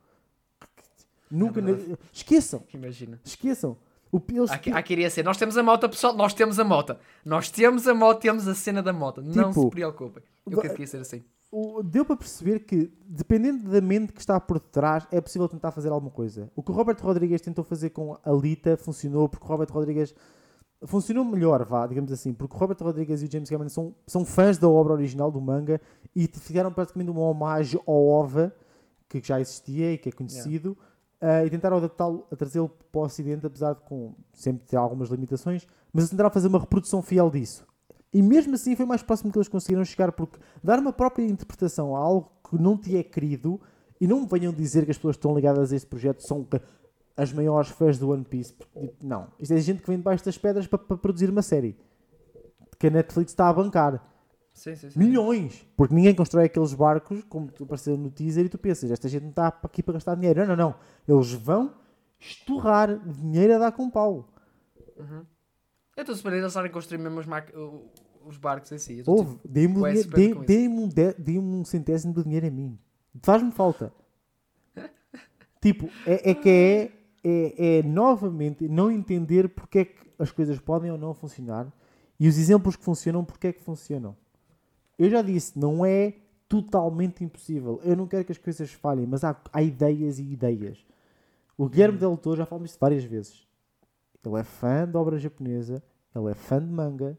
Nunca. É na-. Esqueçam, Imagina. esqueçam. O, eles, aqui iria ser, nós temos a moto, pessoal, nós temos a moto. Nós temos a moto, temos a cena da moto. não Tipo, se preocupem. Eu va- quero que ia ser assim. o- deu para perceber que, dependendo da mente que está por detrás, é possível tentar fazer alguma coisa. O que o Robert Rodrigues tentou fazer com a Lita funcionou, porque o Robert Rodrigues funcionou melhor, vá, digamos assim, porque o Robert Rodrigues e o James Cameron são, são fãs da obra original do manga e fizeram praticamente uma homenagem ao OVA, que já existia e que é conhecido, ah, e tentaram adaptá-lo, a trazê-lo para o Ocidente, apesar de com, sempre ter algumas limitações, mas tentaram fazer uma reprodução fiel disso. E mesmo assim foi mais próximo que eles conseguiram chegar, porque dar uma própria interpretação a algo que não te é querido, e não me venham dizer que as pessoas que estão ligadas a este projeto são as maiores fãs do One Piece. porque, tipo, Não. Isto é gente que vem debaixo das pedras para, para produzir uma série. Que a Netflix está a bancar. Sim, sim, sim. Milhões! Porque ninguém constrói aqueles barcos, como tu apareceu no teaser, e tu pensas, esta gente não está aqui para gastar dinheiro. Não, não, não. Eles vão estorrar dinheiro a dar com pau. Eu estou super eles estarem a construir mesmo os, os barcos em si. Tipo, dê-me surpreso dê- um, dê-me um centésimo do dinheiro a mim. Faz-me falta. (laughs) tipo, é, é que é, é, é novamente não entender porque é que as coisas podem ou não funcionar e os exemplos que funcionam, porque é que funcionam. Eu já disse, não é totalmente impossível. Eu não quero que as coisas falhem, mas há, há ideias e ideias. O Guilherme Del Toro, já falamos isto várias vezes. Ele é fã de obra japonesa, ele é fã de manga,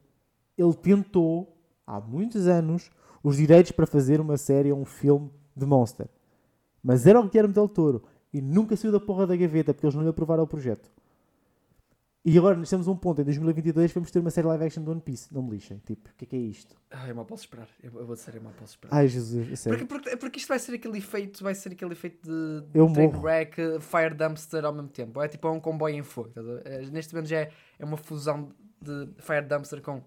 ele tentou, há muitos anos, os direitos para fazer uma série ou um filme de Monster. Mas era o Guilherme Del Toro e nunca saiu da porra da gaveta porque eles não lhe aprovaram o projeto. E agora nós temos um ponto, em 2022 vamos ter uma série live action de One Piece. Não me lixem, tipo, o que é que é isto? Ai, eu mal posso esperar. Eu, eu vou dizer, eu mal posso esperar. Ai Jesus, a sério. Porque, porque, porque isto vai ser aquele efeito, vai ser aquele efeito de Eu train morro. wreck, eh, fire dumpster ao mesmo tempo. É tipo é um comboio em fogo. ver? Eh, Neste momento já é, é uma fusão de fire dumpster com,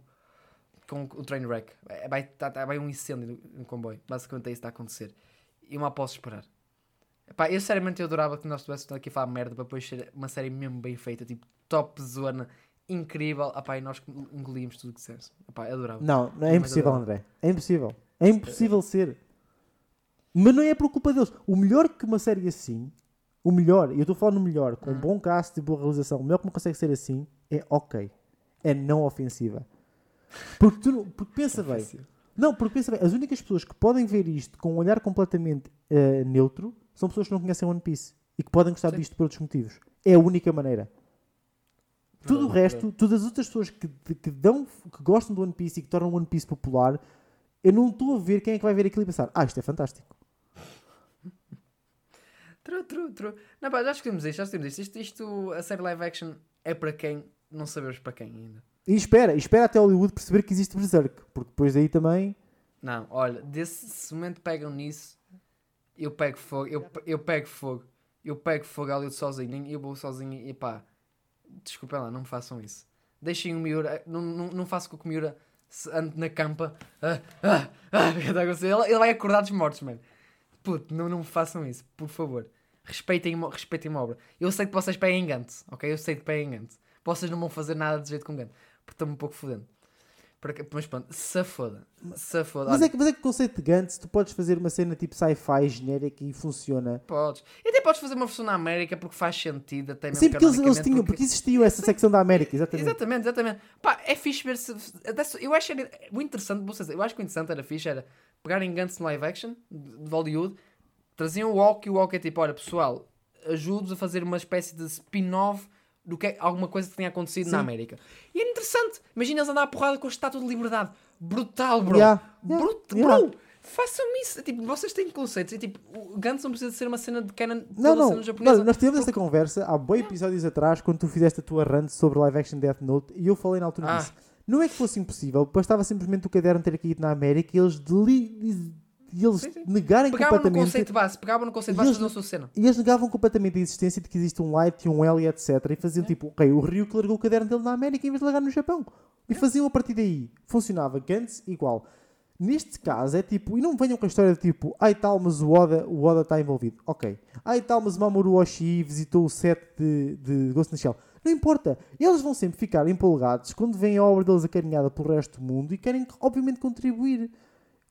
com o train wreck. É, Vai, tá, tá- vai um incêndio no, comboio. Basicamente é isso que está a acontecer. E eu mal posso esperar. Epá, eu seriamente eu adorava que nós estivéssemos aqui a falar merda para depois ser uma série mesmo bem feita, tipo top zona, incrível. Epá, e nós engolímos tudo o que dissemos. Epá, eu adorava. Não, não é impossível. André. É impossível. É impossível ser. Mas não é por culpa deles. O melhor que uma série assim, o melhor, e eu estou a falar no melhor, com um bom cast e boa realização, o melhor que me consegue ser assim é ok. É não ofensiva. Porque tu porque pensa bem. Não, porque pensa bem, as únicas pessoas que podem ver isto com um olhar completamente eh, neutro são pessoas que não conhecem One Piece e que podem gostar Sim. disto por outros motivos. É a única maneira. Tudo o resto, todas as outras pessoas que, que, dão, que gostam do One Piece e que tornam o One Piece popular, eu não estou a ver quem é que vai ver aquilo e pensar, ah, isto é fantástico. (laughs) True, true, true. Não, pá, já escrevemos isto, já escrevemos isto. isto. Isto, a série live action é para quem? Não sabemos para quem ainda. E espera, espera até Hollywood perceber que existe Berserk, porque depois daí também. Não, olha, desse se momento pegam nisso, eu pego fogo, eu, eu pego fogo, eu pego fogo ali sozinho, eu vou sozinho e pá, desculpem lá, não me façam isso. Deixem o Miura, não, não, não façam com que o Miura ande na campa. Ah, ah, ah, (laughs) ele, ele vai acordar dos mortos, mano. Puto, não, não façam isso, por favor. Respeitem, respeitem a obra. Eu sei que vocês peguem Gantz, ok? Eu sei que peguem Gantz. Vocês não vão fazer nada de jeito com Gantz. Porque estão um pouco fodendo. Mas pronto, se foda. Se foda. Mas é, que, mas é que o conceito de Gantz, tu podes fazer uma cena tipo sci-fi genérica e funciona. Podes. E até podes fazer uma versão na América porque faz sentido. Até mesmo Sim, porque eles, eles tinham, porque, porque existiu essa secção da América, exatamente. Exatamente, exatamente. Pá, é fixe ver se. Eu acho que era, o interessante, vocês, eu acho que o interessante era fixe, era pegarem Gantz no live action de Hollywood, traziam o Walk e o Walk é tipo, olha pessoal, ajudo-vos a fazer uma espécie de spin-off do que é, alguma coisa que tenha acontecido Sim. na América. E era interessante. Imagina eles andar a porrada com a estátua de liberdade. Brutal, bro. Yeah. Yeah. Brut yeah. Bro, façam isso. Tipo, vocês têm conceitos. E, tipo, o Gantz não precisa ser uma cena de canon não, não. cena japonesa. Não, nós tivemos esta conversa há bons episódios atrás, quando tu fizeste a tua rant sobre live action Death Note, e eu falei na altura ah. disso. Não é que fosse impossível, bastava simplesmente o caderno ter caído na América e eles deli e eles sim, sim. negarem pegavam completamente. No conceito base, pegavam no conceito base da sua cena. E eles negavam completamente a existência de que existe um Light e um L e etc. E faziam é. tipo, ok, o Rio que largou o caderno dele na América em vez de largar no Japão. E é. faziam a partir daí. Funcionava Gantz igual. Neste caso é tipo, e não venham com a história de tipo, ai tal, mas o Oda, o Oda está envolvido. Ok. Ai tal, mas Mamoru Oshii visitou o set de, de Ghost in the Shell. Não importa. Eles vão sempre ficar empolgados quando vem a obra deles acarinhada pelo resto do mundo e querem, obviamente, contribuir.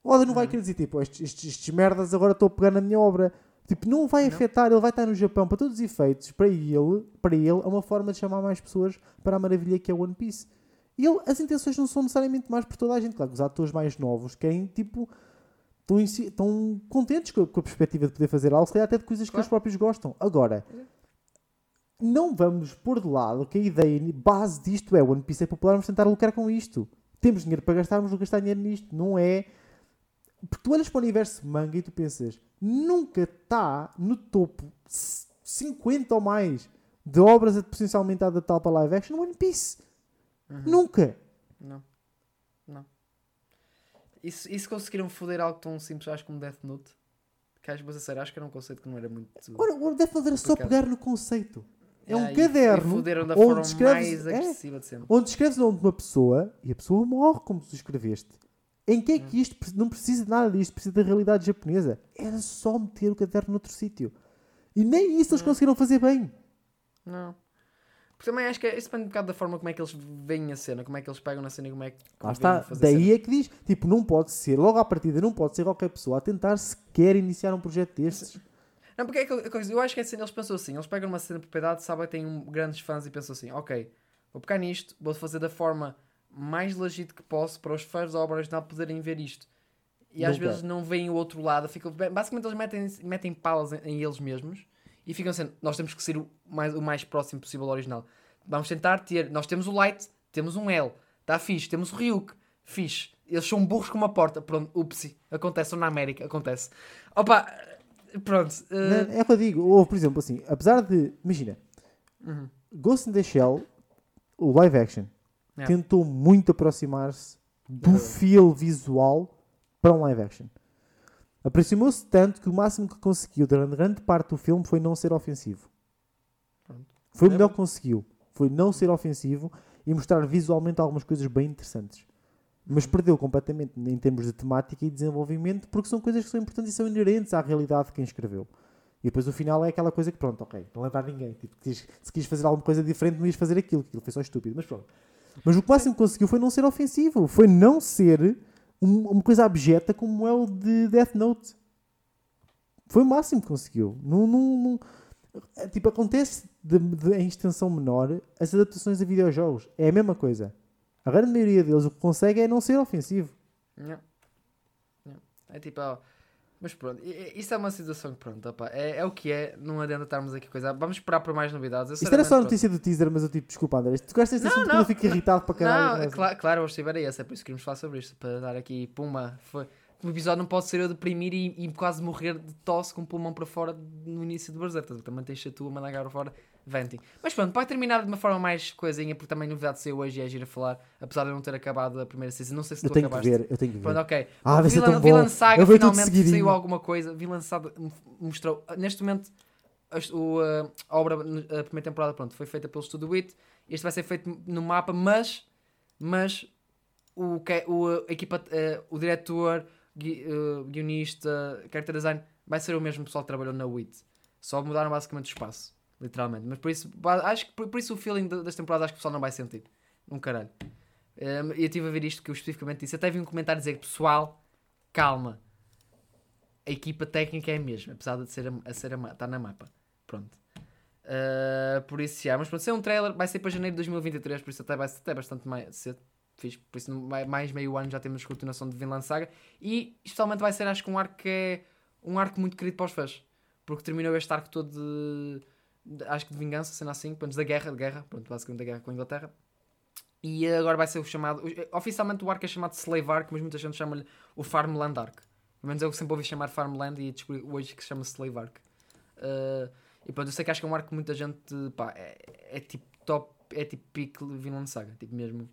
O Oda não vai uhum. querer dizer, tipo, estes, estes, estes merdas agora estou a pegar na minha obra. Tipo, não vai não. afetar, ele vai estar no Japão para todos os efeitos. Para ele, para ele, é uma forma de chamar mais pessoas para a maravilha que é One Piece. E ele, as intenções não são necessariamente mais por toda a gente. Claro que os atores mais novos querem, tipo, estão, estão contentes com a, com a, perspectiva de poder fazer algo, se calhar até de coisas claro. que eles próprios gostam. Agora, não vamos pôr de lado que a ideia base disto é One Piece é popular, vamos tentar lucrar com isto. Temos dinheiro para gastarmos, gastar dinheiro nisto. Não é porque tu olhas para o universo manga e tu pensas, nunca está no topo 50 ou mais de obras potencialmente adaptadas para live action no One Piece. Uhum. Nunca. Não. Não. Isso, isso conseguiram foder algo tão simples, acho como Death Note. Que acho, ser, acho que era um conceito que não era muito. Ora, o Death Note era só pegar no conceito. É um caderno. E onde forma escreves, mais agressiva é, de sempre. Onde escreves o nome de uma pessoa e a pessoa morre como tu escreveste. Em que é que isto não precisa de nada disto, precisa da realidade japonesa? Era só meter o caderno noutro sítio. E nem isso eles conseguiram fazer bem. Não. Porque também acho que é, isso depende um bocado da forma como é que eles veem a cena, como é que eles pegam na cena e como é que. Lá está. Daí é que diz: tipo, não pode ser, logo à partida, não pode ser qualquer pessoa a tentar sequer iniciar um projeto destes. Não, porque é que eu, eu acho que é assim, eles pensam assim: eles pegam uma cena de propriedade, sabem que têm um, grandes fãs e pensam assim: ok, vou pegar nisto, vou fazer da forma mais legítimo que posso para os fãs da obra original poderem ver isto. E às vezes não veem o outro lado. Ficam, basicamente eles metem, metem palas em, em, eles mesmos e ficam sendo, nós temos que ser o mais, o mais próximo possível ao original. Vamos tentar ter, nós temos o Light, temos um L, está fixe, temos o Ryuk, fixe. Eles são burros com uma porta, pronto, upsi, acontece na América, acontece. Opa, pronto. Uh... É o que eu digo, ou por exemplo assim, apesar de, imagina, uhum. Ghost in the Shell, o live action, Yeah. Tentou muito aproximar-se do feel visual para um live action. Aproximou-se tanto que o máximo que conseguiu durante grande parte do filme foi não ser ofensivo. Pronto. Foi o melhor que conseguiu. Foi não ser ofensivo e mostrar visualmente algumas coisas bem interessantes. Mas uhum. perdeu completamente em termos de temática e desenvolvimento porque são coisas que são importantes e são inerentes à realidade de quem escreveu. E depois o final é aquela coisa que, pronto, ok, não levar ninguém. Tipo, se quis fazer alguma coisa diferente, não ias fazer aquilo. Aquilo foi só estúpido. Mas pronto. Mas o que máximo conseguiu foi não ser ofensivo. Foi não ser um, uma coisa abjeta como é o de Death Note. Foi o máximo que conseguiu. Não, não, não é, tipo, acontece de, de, em extensão menor as adaptações a videojogos. É a mesma coisa. A grande maioria deles o que consegue é não ser ofensivo. Não. Não. É tipo, mas pronto, isso é uma situação que pronto, opa, é, é o que é, não adianta estarmos aqui coisa. Vamos esperar por mais novidades. Isto era só a notícia do teaser, mas eu tipo, desculpa André, tu gostas desse assunto eu fico irritado para caralho. Não, claro, claro, hoje estiver aí, é por isso que queríamos falar sobre isto, para dar aqui, puma, foi. O episódio não pode ser eu deprimir e, e quase morrer de tosse com o pulmão para fora no início do Berserk. Também tens a tua mandar fora Mas pronto, para terminar de uma forma mais coisinha, porque também novidade saiu hoje e é gira falar, apesar de eu não ter acabado a primeira season. Não sei se eu tu tenho acabaste. Que ver, eu tenho que ver. Pronto, ok. Ah, Villain, Villain Saga finalmente saiu alguma coisa. Villain Saga mostrou, neste momento, a, o, a obra, a primeira temporada, pronto, foi feita pelo Studio It. Este vai ser feito no mapa, mas, mas o, o, a equipa, o diretor, guionista, character design, vai ser o mesmo pessoal que trabalhou na WIT. Só mudaram basicamente o espaço, literalmente. Mas por isso, acho que por, por isso o feeling das temporadas acho que o pessoal não vai sentir. Um caralho. Um, eu estive a ver isto que eu especificamente disse. Até vi um comentário dizer que pessoal, calma. A equipa técnica é a mesma, apesar de ser a, a ser a, estar na mapa. Pronto. Uh, por isso, já. Mas pronto, ser um trailer vai ser para janeiro de 2023, por isso até vai ser até bastante mais cedo. Fiz, por isso, mais meio ano já temos continuação de Vinland Saga. E especialmente vai ser, acho que, um arco que é um arco muito querido para os fãs. Porque terminou este arco todo de acho que de vingança, sendo assim, pronto, da guerra, de guerra, pronto, basicamente da guerra com a Inglaterra. E agora vai ser o chamado. Oficialmente o arco é chamado Slave Arc, mas muita gente chama-lhe o Farmland Arc. Pelo menos eu sempre ouvi chamar Farmland e descobri hoje que se chama Slave Arc. Uh, e pronto, eu sei que acho que é um arco que muita gente. Pá, é, é tipo top. É tipo pique Vinland Saga. Tipo mesmo.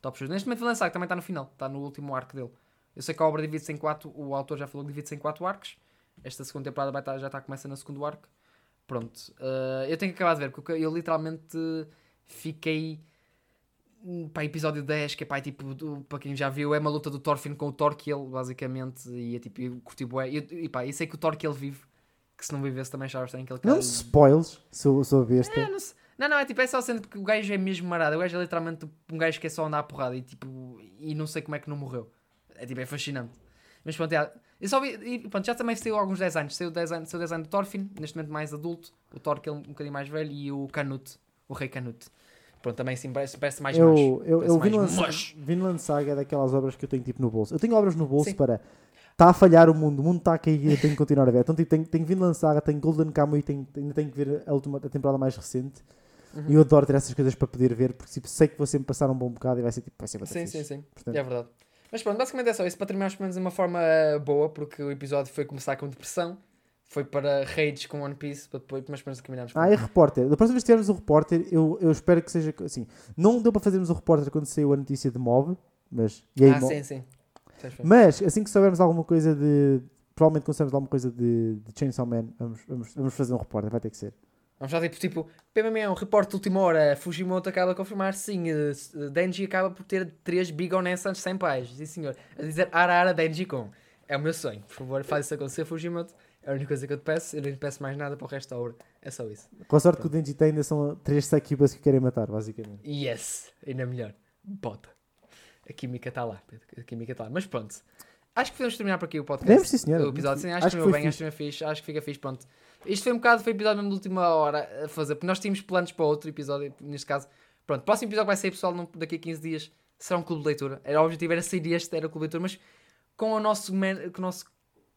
Top shows. Neste momento, Vinland Saga também está no final. Está no último arco dele. Eu sei que a obra divide-se em quatro. O autor já falou que divide-se em quatro arcos. Esta segunda temporada vai estar, já está começando no segundo arco. Pronto. Uh, eu tenho que acabar de ver, porque eu literalmente fiquei. Hum, para episódio 10, que é pá, tipo, do, para quem já viu, é uma luta do Thorfinn com o Torquil, basicamente. E é tipo, eu curti bué. E, e pá, eu sei que o Torquil vive, que se não vivesse também já tem aquele cara. Não spoils, sou, sou besta. É, não, não, não, é tipo, é só sendo que o gajo é mesmo marado. O gajo é literalmente um gajo que é só andar a porrada e tipo, e não sei como é que não morreu. É tipo, é fascinante. Mas pronto, é, eu só vi, e, pronto, já também saiu alguns designs. Saiu o design, saiu o design do Thorfinn, neste momento mais adulto. O Thor, que é um, um bocadinho mais velho, e o Canute, o Rei Canute. Pronto, também sim, parece, parece mais eu, macho. Eu, eu Vinland Saga é daquelas obras que eu tenho tipo no bolso. Eu tenho obras no bolso sim. para. Está a falhar o mundo, o mundo está a cair, eu tenho que continuar a ver. Então tipo, tenho, tenho Vinland Saga, tenho Golden Kamuy, tenho, ainda tenho que ver a, última, a temporada mais recente. Uhum. E eu adoro ter essas coisas para poder ver, porque tipo, sei que vou sempre passar um bom bocado e vai ser tipo, vai ser Sim, sim, sim. Portanto, é verdade. Mas pronto, basicamente é só isso. Para terminarmos pelo menos de uma forma boa, porque o episódio foi começar com depressão. Foi para raids com One Piece, para depois, mas depois caminhamos. Ah, e repórter. Da próxima vez que tivermos o repórter, eu, eu espero que seja assim. Não deu para fazermos o repórter quando saiu a notícia de Mob, mas. E aí, ah, sim, sim. Mas assim que soubermos alguma coisa de. Provavelmente quando soubermos alguma coisa de, de Chainsaw Man, vamos, vamos, vamos fazer um repórter, vai ter que ser. Vamos já tipo, tipo, PMM é repórter de última hora, Fujimoto acaba de confirmar, sim, uh, Denji acaba por ter 3 Big Honest sem pais, sim senhor, a dizer Ara Ara Denji com. É o meu sonho, por favor, faz isso acontecer, Fujimoto. É a única coisa que eu te peço, eu não te peço mais nada para o resto da obra. É só isso. Com a sorte Pronto. que o Denji tem, ainda são 3 Sakibas que querem matar, basicamente. Yes, ainda melhor. Bota. A química está lá, a química está lá. Mas pronto. Acho que podemos terminar por aqui o podcast. Devemos, sim, senhor. O episódio, sim, acho, acho que foi bem, que fixe, acho que fica fixe, pronto. Isto foi um bocado, foi episódio mesmo de última hora a fazer, porque nós tínhamos planos para outro episódio, neste caso. Pronto, próximo episódio vai sair, pessoal, daqui a 15 dias. Será um clube de leitura. Era, o objetivo era sair este, era o clube de leitura, mas com o nosso, man, com o nosso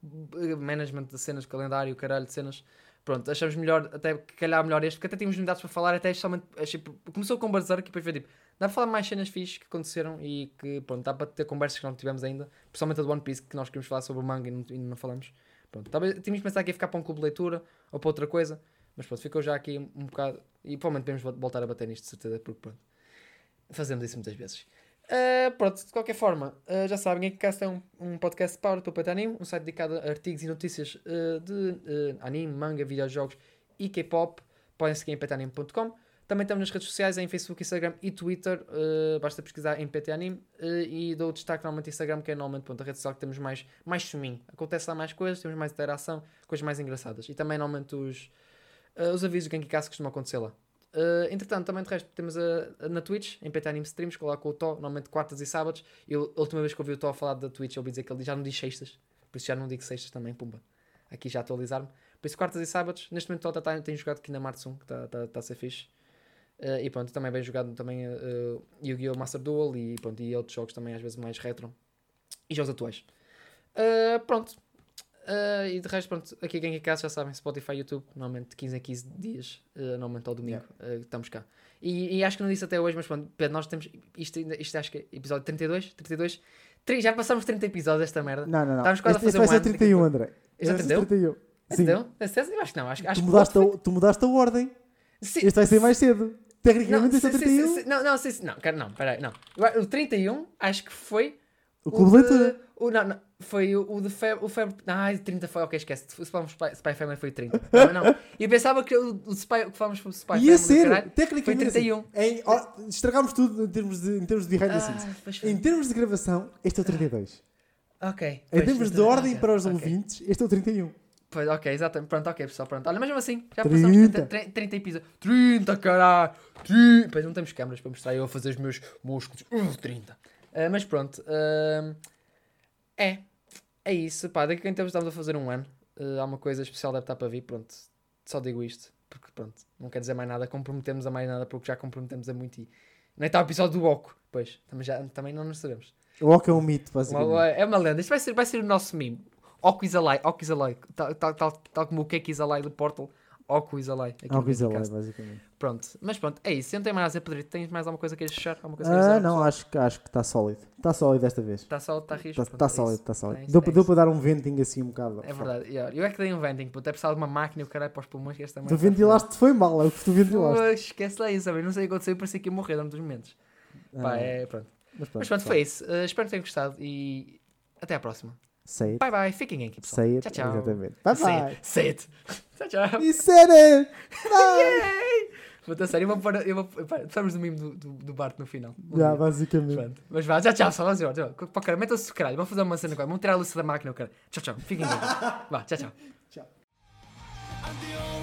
eh, management de cenas, calendário, caralho de cenas, pronto, achamos melhor, até calhar melhor este, porque até tínhamos novidades para falar, até somente, achei, começou com o Berserk e depois foi tipo, dá para falar mais cenas fixes que aconteceram e que, pronto, dá para ter conversas que não tivemos ainda, principalmente a do One Piece, que nós queríamos falar sobre o manga e não, e não falamos. Pronto, talvez tínhamos pensado que ia ficar para um clube de leitura ou para outra coisa, mas pronto, ficou já aqui um, bocado. E provavelmente podemos voltar a bater nisto, de certeza, porque pronto, fazemos isso muitas vezes. Uh, pronto, de qualquer forma, uh, já sabem, Geekcast é um, um podcast powered pelo Pet Anime, um site dedicado a artigos e notícias uh, de anime, manga, videojogos e K-pop. Podem seguir em petanime.com. Também estamos nas redes sociais, em Facebook, Instagram e Twitter. Uh, basta pesquisar em PT Anime. Uh, e dou destaque normalmente Instagram, que é normalmente a rede social que temos mais, mais suminho. Acontece lá mais coisas, temos mais interação, coisas mais engraçadas. E também normalmente os, uh, os avisos do Genkicast costumam acontecer lá. Entretanto, também de resto, temos a, a, na Twitch, em PT Anime Streams, coloco o Tó, normalmente quartas e sábados. Eu, a última vez que ouvi o Tó falar da Twitch, eu ouvi dizer que ele já não diz sextas. Por isso já não digo sextas também, pumba. Aqui já atualizar-me. Por isso, quartas e sábados. Neste momento, o Tó tá, tem jogado aqui na Martsum, que está tá, tá a ser fixe. Uh, e pronto, também bem jogado também uh, Yu-Gi-Oh! Master Duel e, pronto, e outros jogos também às vezes mais retro e jogos atuais. Uh, pronto. Uh, e de resto, pronto, aqui quem é casa já sabem, Spotify, YouTube, normalmente de 15 a 15 dias, normalmente ao domingo, yeah. estamos cá. E, e, acho que não disse até hoje, mas pronto, Pedro, nós temos, isto, isto acho que é episódio 32, 32, 3, já passamos 30 episódios esta merda. Não, não, não. Estamos quase este, a fazer este vai um ser 31, André. Já 31? 31. Sim. Então, acho que não, acho, acho tu, mudaste a, tu mudaste a ordem. Sim. Este vai ser mais cedo. Tecnicamente não, este é 31. Se, se, não, não, se, não, cara, não, peraí, não. O 31 acho que foi O Clube de Leitura. O, não, não, foi o, o de Febre. O Febre. Ah, 30 foi, ok, esquece. O Spy, Spy, Family foi 30. Não, não. E eu pensava que o, o Spy, o que falamos sobre o Spy Ia Family. ser, caralho, tecnicamente. foi 31. Assim, em, ó, estragámos tudo em termos de, em termos de behind the scenes. Ah, pois foi. Em termos de gravação, este é o 32. Ok. Em termos de então, ordem para os ok. ouvintes, este é o 31. Pois, ok, exatamente. Pronto, ok, pessoal, pronto. Olha, mas mesmo assim, já 30. passamos 30, 30, 30 episódios. 30, caralho! 30. Pois não temos câmaras para mostrar eu a fazer os meus músculos. Uh, 30. Ah, mas pronto. ah, é. É isso. Pá, daqui a temos estamos a fazer um ano. Ah, há uma coisa especial deve estar para vir. Pronto. Só digo isto. Porque pronto, não quer dizer mais nada. Comprometemos a mais nada porque já comprometemos a muito e. Nem está o episódio do Oco. Pois, também, já, também não nos sabemos. O Ock é um mito, basicamente. É uma lenda. Isto vai ser, vai ser o nosso meme. Oco is alive. Oco is alive. Tal, tal, tal, tal como o Cake is alive do Portal. Oco is alive. É lá, podcast. basicamente. Pronto. Mas pronto, é isso. Eu não tenho mais a dizer, Pedrito. Tens mais alguma coisa que queres fechar? Alguma coisa Ah, não, acho, que- acho que está sólido. Está sólido desta vez. Está só, está rijo. Está pronto, tá é sólido, está sólido. É isso, deu, é deu isso. para dar um venting assim um bocado. É verdade. Eu é que dei um venting, puto. É precisava de uma máquina e o caralho para os pulmões que esta Tu ventilaste foi mal, é o que tu ventilaste. Pois, esquece lá isso? Não sei o que aconteceu, parecia que ia morrer durante uns momentos. Pá, Ah, é, pronto. Mas Mas pronto, foi isso. Uh, espero que tenham gostado e até à próxima. Say it. Bye bye. Fiquem aqui, pessoal. Say it. Tchau, tchau. Exatamente. Bye Say bye. it. Say it. tchau, tchau. You said it! (laughs) Bye! Yay! Puta, sério, eu vou pôr. Eu vou, precisamos do mimo do, do, do Bart no final. Já, dia. basicamente. Pronto. Mas vá, tchau, tchau, só vamos embora. Tchau. Pá, cara, metam-se caralho. Vamos fazer uma cena agora. Vamos tirar a luz da máquina, cara. Tchau, tchau. Fiquem bem. Vá, tchau, tchau. (laughs) Tchau.